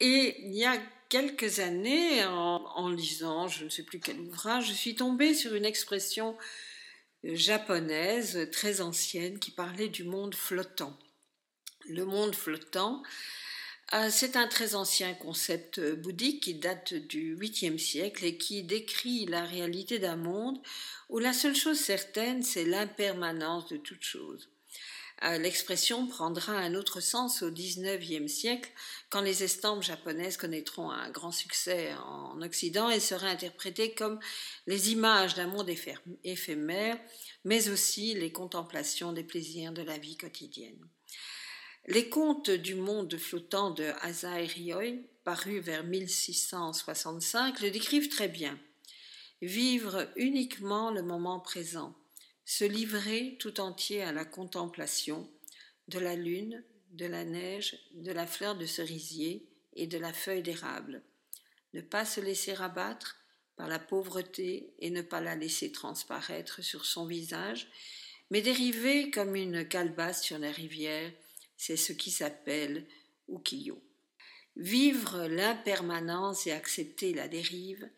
Et il y a quelques années, en, en lisant je ne sais plus quel ouvrage, je suis tombée sur une expression japonaise très ancienne qui parlait du monde flottant. Le monde flottant, c'est un très ancien concept bouddhique qui date du 8e siècle et qui décrit la réalité d'un monde où la seule chose certaine, c'est l'impermanence de toute chose. Euh, l'expression prendra un autre sens au XIXe siècle, quand les estampes japonaises connaîtront un grand succès en Occident et seraient interprétées comme les images d'un monde éphémère, mais aussi les contemplations des plaisirs de la vie quotidienne. Les contes du monde flottant de Asahi Ryoi, parus vers 1665, le décrivent très bien. Vivre uniquement le moment présent, se livrer tout entier à la contemplation de la lune, de la neige, de la fleur de cerisier et de la feuille d'érable. Ne pas se laisser abattre par la pauvreté et ne pas la laisser transparaître sur son visage, mais dériver comme une calebasse sur la rivière, c'est ce qui s'appelle ukiyo. Vivre l'impermanence et accepter la dérive,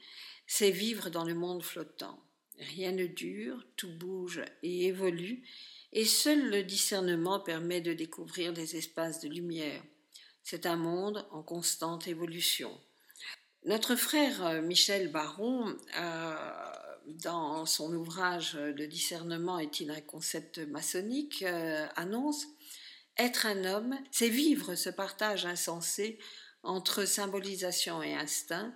c'est vivre dans le monde flottant. Rien ne dure, tout bouge et évolue, et seul le discernement permet de découvrir des espaces de lumière. C'est un monde en constante évolution. Notre frère euh, Michel Baron, euh, dans son ouvrage Le discernement est-il un concept maçonnique, euh, annonce Être un homme, c'est vivre ce partage insensé entre symbolisation et instinct,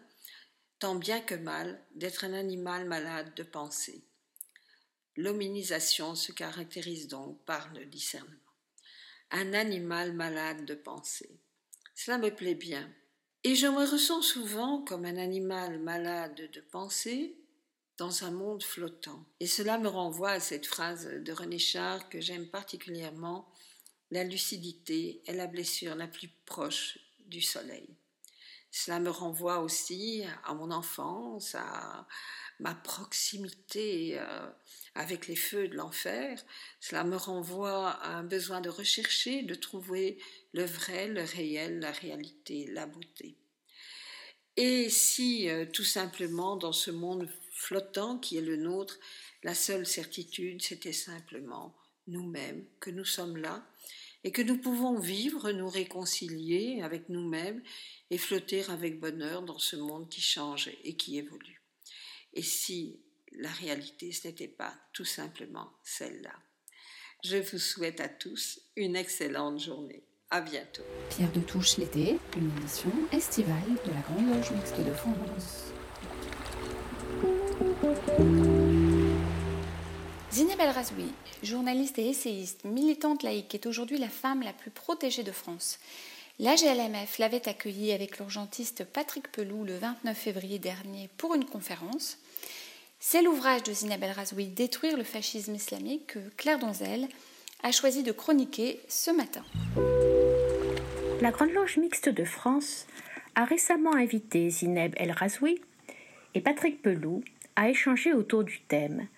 tant bien que mal d'être un animal malade de pensée. L'hominisation se caractérise donc par le discernement. Un animal malade de pensée. Cela me plaît bien. Et je me ressens souvent comme un animal malade de pensée dans un monde flottant. Et cela me renvoie à cette phrase de René Char que j'aime particulièrement La lucidité est la blessure la plus proche du soleil. Cela me renvoie aussi à mon enfance, à ma proximité euh, avec les feux de l'enfer. Cela me renvoie à un besoin de rechercher, de trouver le vrai, le réel, la réalité, la beauté. Et si euh, tout simplement dans ce monde flottant qui est le nôtre, la seule certitude, c'était simplement nous-mêmes, que nous sommes là, et que nous pouvons vivre, nous réconcilier avec nous-mêmes et flotter avec bonheur dans ce monde qui change et qui évolue. Et si la réalité, ce n'était pas tout simplement celle-là. Je vous souhaite à tous une excellente journée. À bientôt. Pierre de Touche l'été, une émission estivale de la Grande Loge Mixte de France. Zineb El Razoui, journaliste et essayiste, militante laïque, est aujourd'hui la femme la plus protégée de France. La GLMF l'avait accueillie avec l'urgentiste Patrick Pelou le 29 février dernier pour une conférence. C'est l'ouvrage de Zineb El Razoui Détruire le fascisme islamique que Claire Donzel a choisi de chroniquer ce matin. La Grande Loge Mixte de France a récemment invité Zineb El Razoui et Patrick Pelou à échanger autour du thème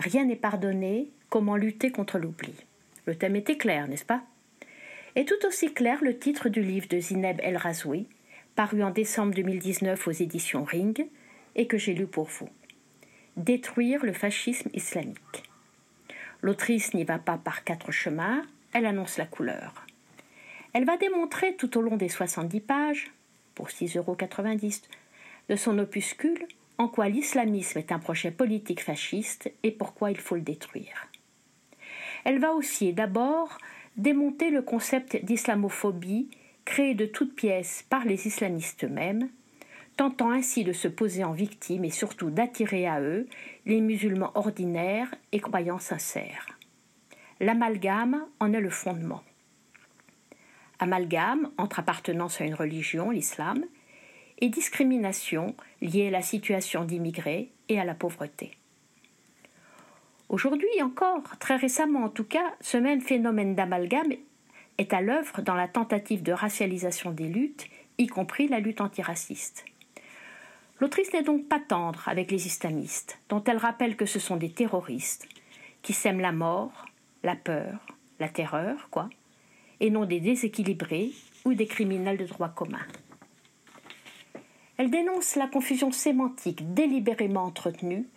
Rien n'est pardonné, comment lutter contre l'oubli. Le thème était clair, n'est-ce pas? Et tout aussi clair le titre du livre de Zineb El Razoui, paru en décembre 2019 aux éditions Ring, et que j'ai lu pour vous. Détruire le fascisme islamique. L'autrice n'y va pas par quatre chemins, elle annonce la couleur. Elle va démontrer tout au long des 70 pages, pour 6,90 euros, de son opuscule, en quoi l'islamisme est un projet politique fasciste et pourquoi il faut le détruire. Elle va aussi d'abord démonter le concept d'islamophobie créé de toutes pièces par les islamistes eux-mêmes, tentant ainsi de se poser en victime et surtout d'attirer à eux les musulmans ordinaires et croyants sincères. L'amalgame en est le fondement amalgame entre appartenance à une religion, l'islam, et discrimination liée à la situation d'immigrés et à la pauvreté. Aujourd'hui encore, très récemment en tout cas, ce même phénomène d'amalgame est à l'œuvre dans la tentative de racialisation des luttes, y compris la lutte antiraciste. L'autrice n'est donc pas tendre avec les islamistes, dont elle rappelle que ce sont des terroristes, qui sèment la mort, la peur, la terreur, quoi, et non des déséquilibrés ou des criminels de droit commun. Elle dénonce la confusion sémantique délibérément entretenue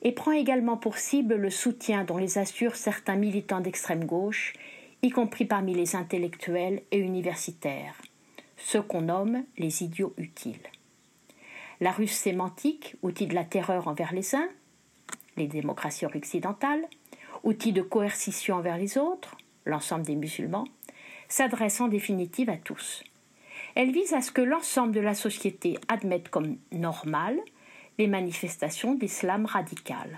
et prend également pour cible le soutien dont les assurent certains militants d'extrême gauche, y compris parmi les intellectuels et universitaires, ceux qu'on nomme les idiots utiles. La ruse sémantique, outil de la terreur envers les uns, les démocraties occidentales, outil de coercition envers les autres, l'ensemble des musulmans, s'adresse en définitive à tous. Elle vise à ce que l'ensemble de la société admette comme normales les manifestations d'islam radical.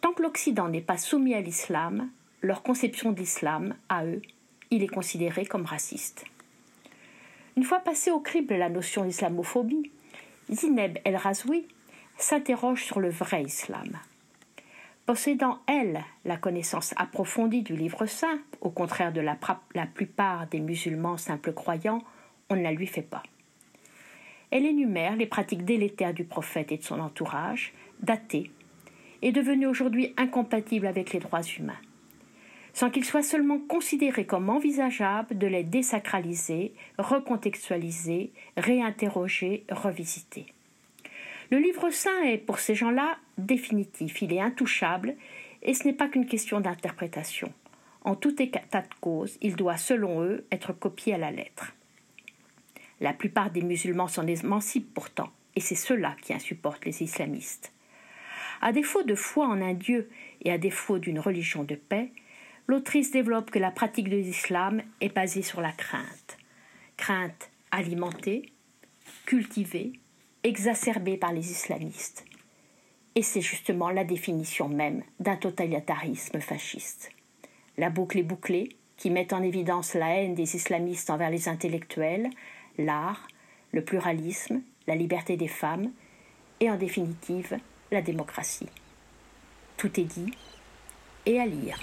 Tant que l'Occident n'est pas soumis à l'islam, leur conception d'islam, à eux, il est considéré comme raciste. Une fois passée au crible la notion d'islamophobie, Zineb El Razoui s'interroge sur le vrai islam. Possédant, elle, la connaissance approfondie du livre saint, au contraire de la, plupart des musulmans simples croyants, on ne la lui fait pas. Elle énumère les pratiques délétères du prophète et de son entourage, datées, et devenues aujourd'hui incompatibles avec les droits humains, sans qu'il soit seulement considéré comme envisageable de les désacraliser, recontextualiser, réinterroger, revisiter. Le livre saint est, pour ces gens-là, définitif, il est intouchable, et ce n'est pas qu'une question d'interprétation. En tout état de cause, il doit, selon eux, être copié à la lettre. La plupart des musulmans s'en émancipent pourtant, et c'est cela qui insupportent les islamistes. À défaut de foi en un Dieu et à défaut d'une religion de paix, l'autrice développe que la pratique de l'islam est basée sur la crainte. Crainte alimentée, cultivée, exacerbée par les islamistes. Et c'est justement la définition même d'un totalitarisme fasciste. La boucle est bouclée, qui met en évidence la haine des islamistes envers les intellectuels, l'art, le pluralisme, la liberté des femmes et en définitive la démocratie. Tout est dit et à lire.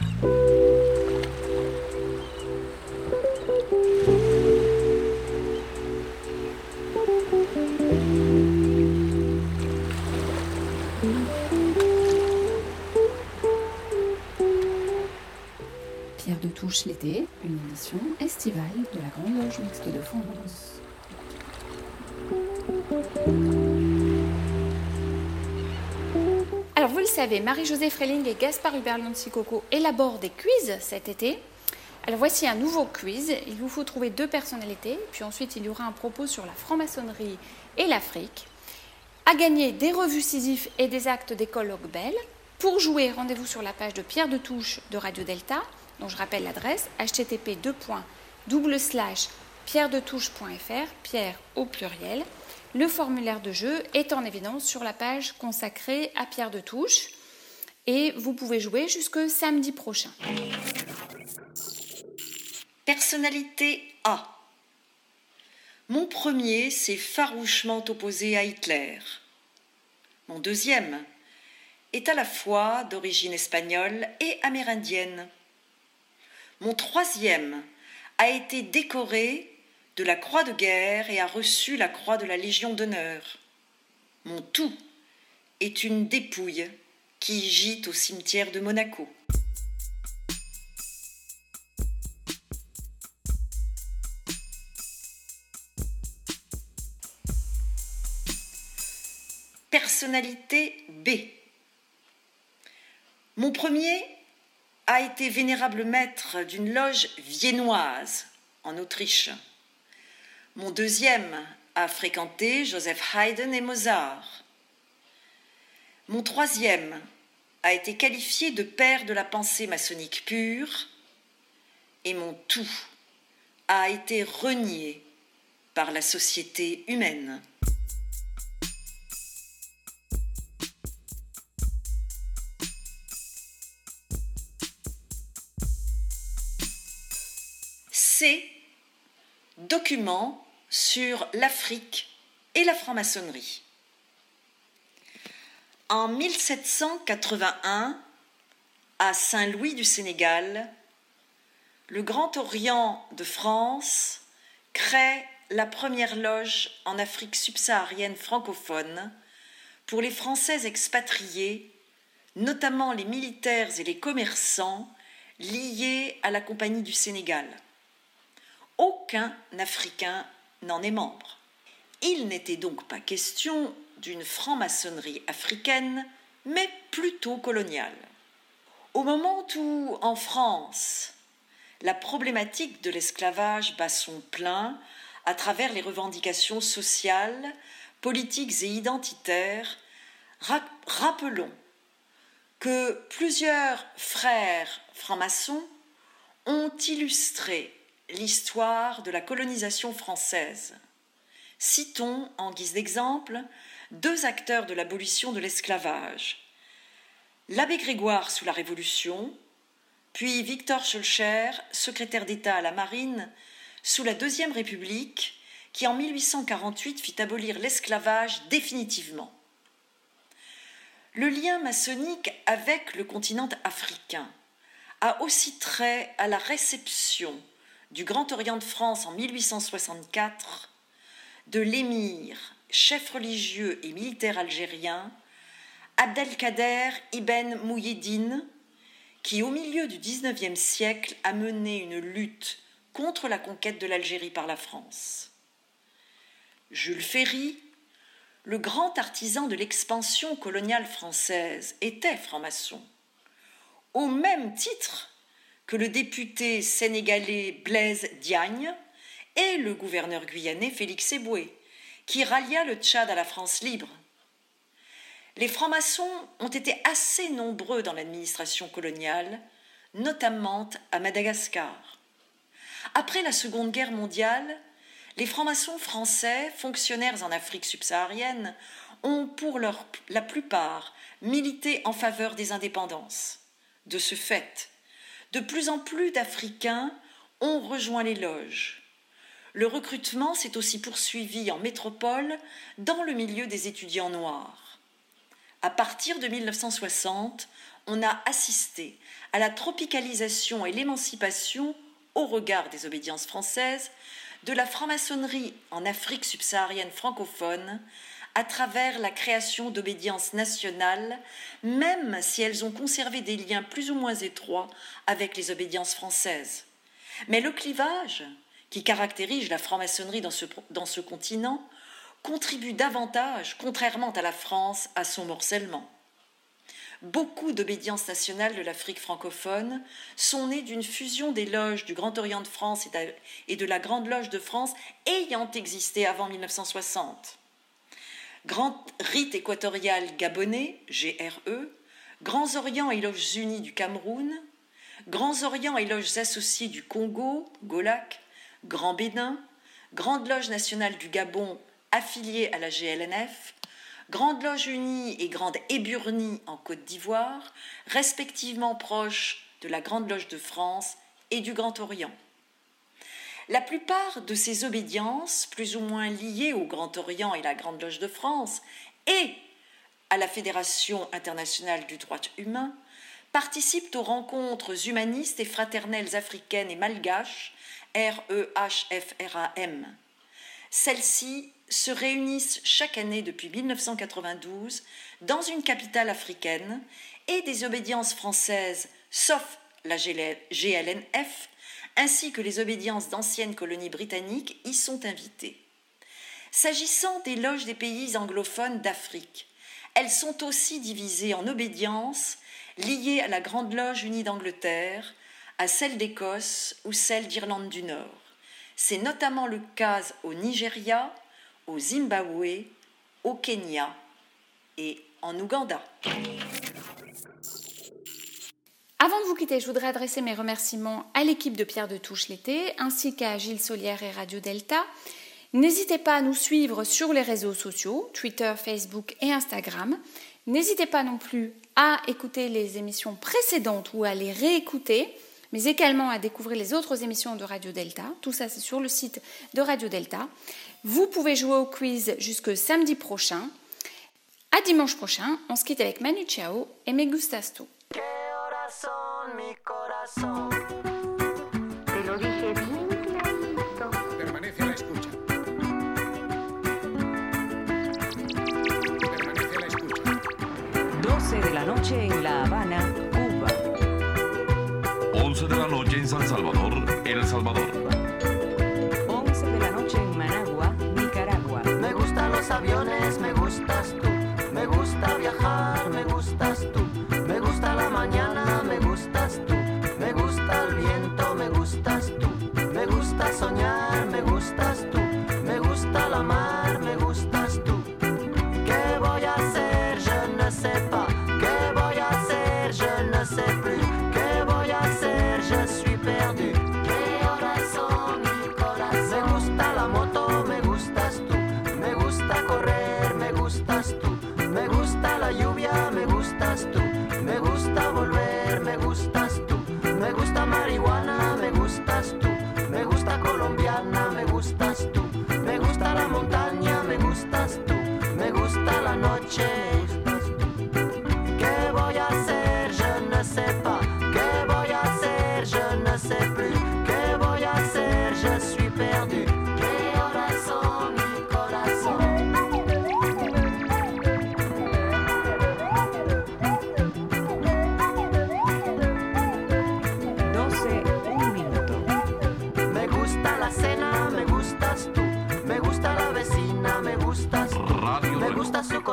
L'été, une émission estivale de la Grande Loge Mixte de France. Alors vous le savez, Marie-Josée Freling et Gaspard Hubert Coco élaborent des quiz cet été. Alors voici un nouveau quiz. Il vous faut trouver deux personnalités, puis ensuite il y aura un propos sur la franc-maçonnerie et l'Afrique. À gagner des revues Sisyphe et des actes d'école Bell. Pour jouer, rendez-vous sur la page de Pierre de Touche de Radio Delta dont je rappelle l'adresse http pierredetouche.fr, pierre au pluriel. Le formulaire de jeu est en évidence sur la page consacrée à Pierre de Touche et vous pouvez jouer jusque samedi prochain. Personnalité A. Mon premier s'est farouchement opposé à Hitler. Mon deuxième est à la fois d'origine espagnole et amérindienne. Mon troisième a été décoré de la Croix de guerre et a reçu la Croix de la Légion d'honneur. Mon tout est une dépouille qui gît au cimetière de Monaco. Personnalité B. Mon premier a été vénérable maître d'une loge viennoise en Autriche. Mon deuxième a fréquenté Joseph Haydn et Mozart. Mon troisième a été qualifié de père de la pensée maçonnique pure et mon tout a été renié par la société humaine. C. Document sur l'Afrique et la franc-maçonnerie. En 1781, à Saint-Louis du Sénégal, le Grand Orient de France crée la première loge en Afrique subsaharienne francophone pour les Français expatriés, notamment les militaires et les commerçants liés à la Compagnie du Sénégal. Aucun Africain n'en est membre. Il n'était donc pas question d'une franc-maçonnerie africaine, mais plutôt coloniale. Au moment où, en France, la problématique de l'esclavage bat son plein à travers les revendications sociales, politiques et identitaires, rappelons que plusieurs frères francs-maçons ont illustré l'histoire de la colonisation française. Citons en guise d'exemple deux acteurs de l'abolition de l'esclavage. L'abbé Grégoire sous la Révolution, puis Victor Schulcher, secrétaire d'État à la Marine, sous la Deuxième République, qui en 1848 fit abolir l'esclavage définitivement. Le lien maçonnique avec le continent africain a aussi trait à la réception du Grand Orient de France en 1864 de l'émir chef religieux et militaire algérien, Abdelkader Ibn Mouyeddine, qui au milieu du XIXe siècle a mené une lutte contre la conquête de l'Algérie par la France. Jules Ferry, le grand artisan de l'expansion coloniale française, était franc-maçon, au même titre que le député sénégalais Blaise Diagne et le gouverneur guyanais Félix Eboué, qui rallia le Tchad à la France libre. Les francs-maçons ont été assez nombreux dans l'administration coloniale, notamment à Madagascar. Après la Seconde Guerre mondiale, les francs-maçons français, fonctionnaires en Afrique subsaharienne, ont pour leur, la plupart milité en faveur des indépendances. De ce fait, de plus en plus d'Africains ont rejoint les loges le recrutement s'est aussi poursuivi en métropole dans le milieu des étudiants noirs. À partir de 1960, on a assisté à la tropicalisation et l'émancipation, au regard des obédiences françaises, de la franc-maçonnerie en Afrique subsaharienne francophone à travers la création d'obédiences nationales, même si elles ont conservé des liens plus ou moins étroits avec les obédiences françaises. Mais le clivage qui caractérise la franc-maçonnerie dans ce, dans ce continent contribue davantage, contrairement à la France, à son morcellement. Beaucoup d'obédiences nationales de l'Afrique francophone sont nées d'une fusion des loges du Grand Orient de France et de la Grande Loge de France ayant existé avant 1960. Grand Rite équatorial gabonais, GRE, Grands Orient et Loges unies du Cameroun, Grands Orient et Loges associées du Congo, GOLAC, Grand Bénin, Grande Loge nationale du Gabon affiliée à la GLNF, Grande Loge unie et Grande Éburnie en Côte d'Ivoire, respectivement proches de la Grande Loge de France et du Grand Orient. La plupart de ces obédiences, plus ou moins liées au Grand Orient et la Grande Loge de France, et à la Fédération internationale du droit humain, participent aux rencontres humanistes et fraternelles africaines et malgaches, REHFRAM. Celles-ci se réunissent chaque année depuis 1992 dans une capitale africaine et des obédiences françaises, sauf la GLNF, ainsi que les obédiences d'anciennes colonies britanniques, y sont invitées. S'agissant des loges des pays anglophones d'Afrique, elles sont aussi divisées en obédiences liées à la Grande Loge unie d'Angleterre, à celle d'Écosse ou celle d'Irlande du Nord. C'est notamment le cas au Nigeria, au Zimbabwe, au Kenya et en Ouganda. Avant de vous quitter, je voudrais adresser mes remerciements à l'équipe de Pierre de Touche l'été, ainsi qu'à Gilles Solière et Radio Delta. N'hésitez pas à nous suivre sur les réseaux sociaux, Twitter, Facebook et Instagram. N'hésitez pas non plus à écouter les émissions précédentes ou à les réécouter, mais également à découvrir les autres émissions de Radio Delta. Tout ça, c'est sur le site de Radio Delta. Vous pouvez jouer au quiz jusque samedi prochain. À dimanche prochain, on se quitte avec Manu Chao et Me Gustas Tu. Permanece a la escucha. Permanece a la escucha. 12 de la noche en La Habana, Cuba. 11 de la noche en San Salvador, El Salvador. 11 de la noche en Managua, Nicaragua. Me gustan los aviones, me gustas tú. Me gusta viajar, me gustas tú. Me gusta la mañana, me gustas tú. Me gusta el viento, me gustas tú. Me gusta soñar, me gustas tú.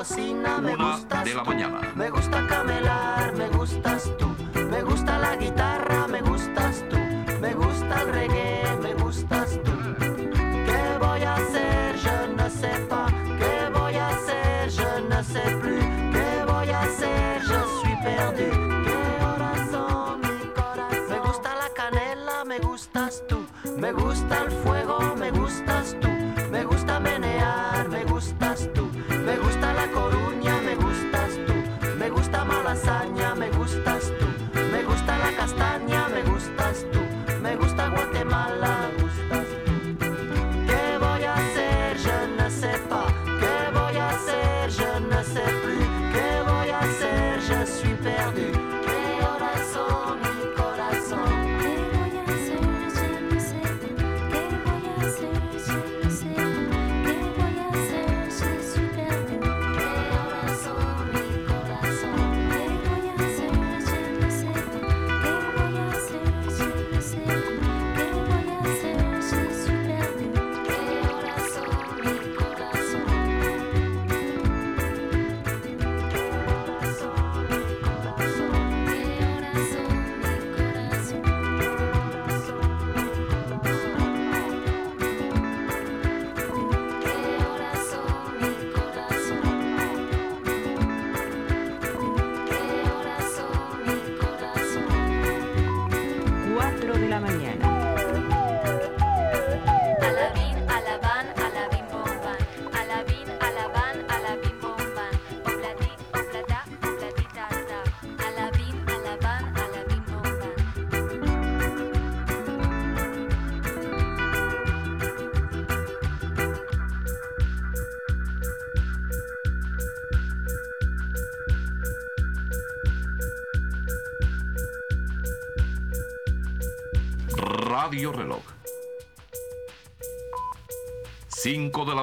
Cocina, me Una gustas de la tú. mañana. Me gusta camelar, me gustas tú. Me gusta la guitarra, me gustas tú. Me gusta el reggae, me gustas tú. ¿Qué voy a hacer? Je ne sais pas. ¿Qué voy a hacer? Je ne sais plus. ¿Qué voy a hacer? Je suis perdu. ¿Qué horas son mi corazón? Me gusta la canela, me gustas tú. Me gusta el fuego,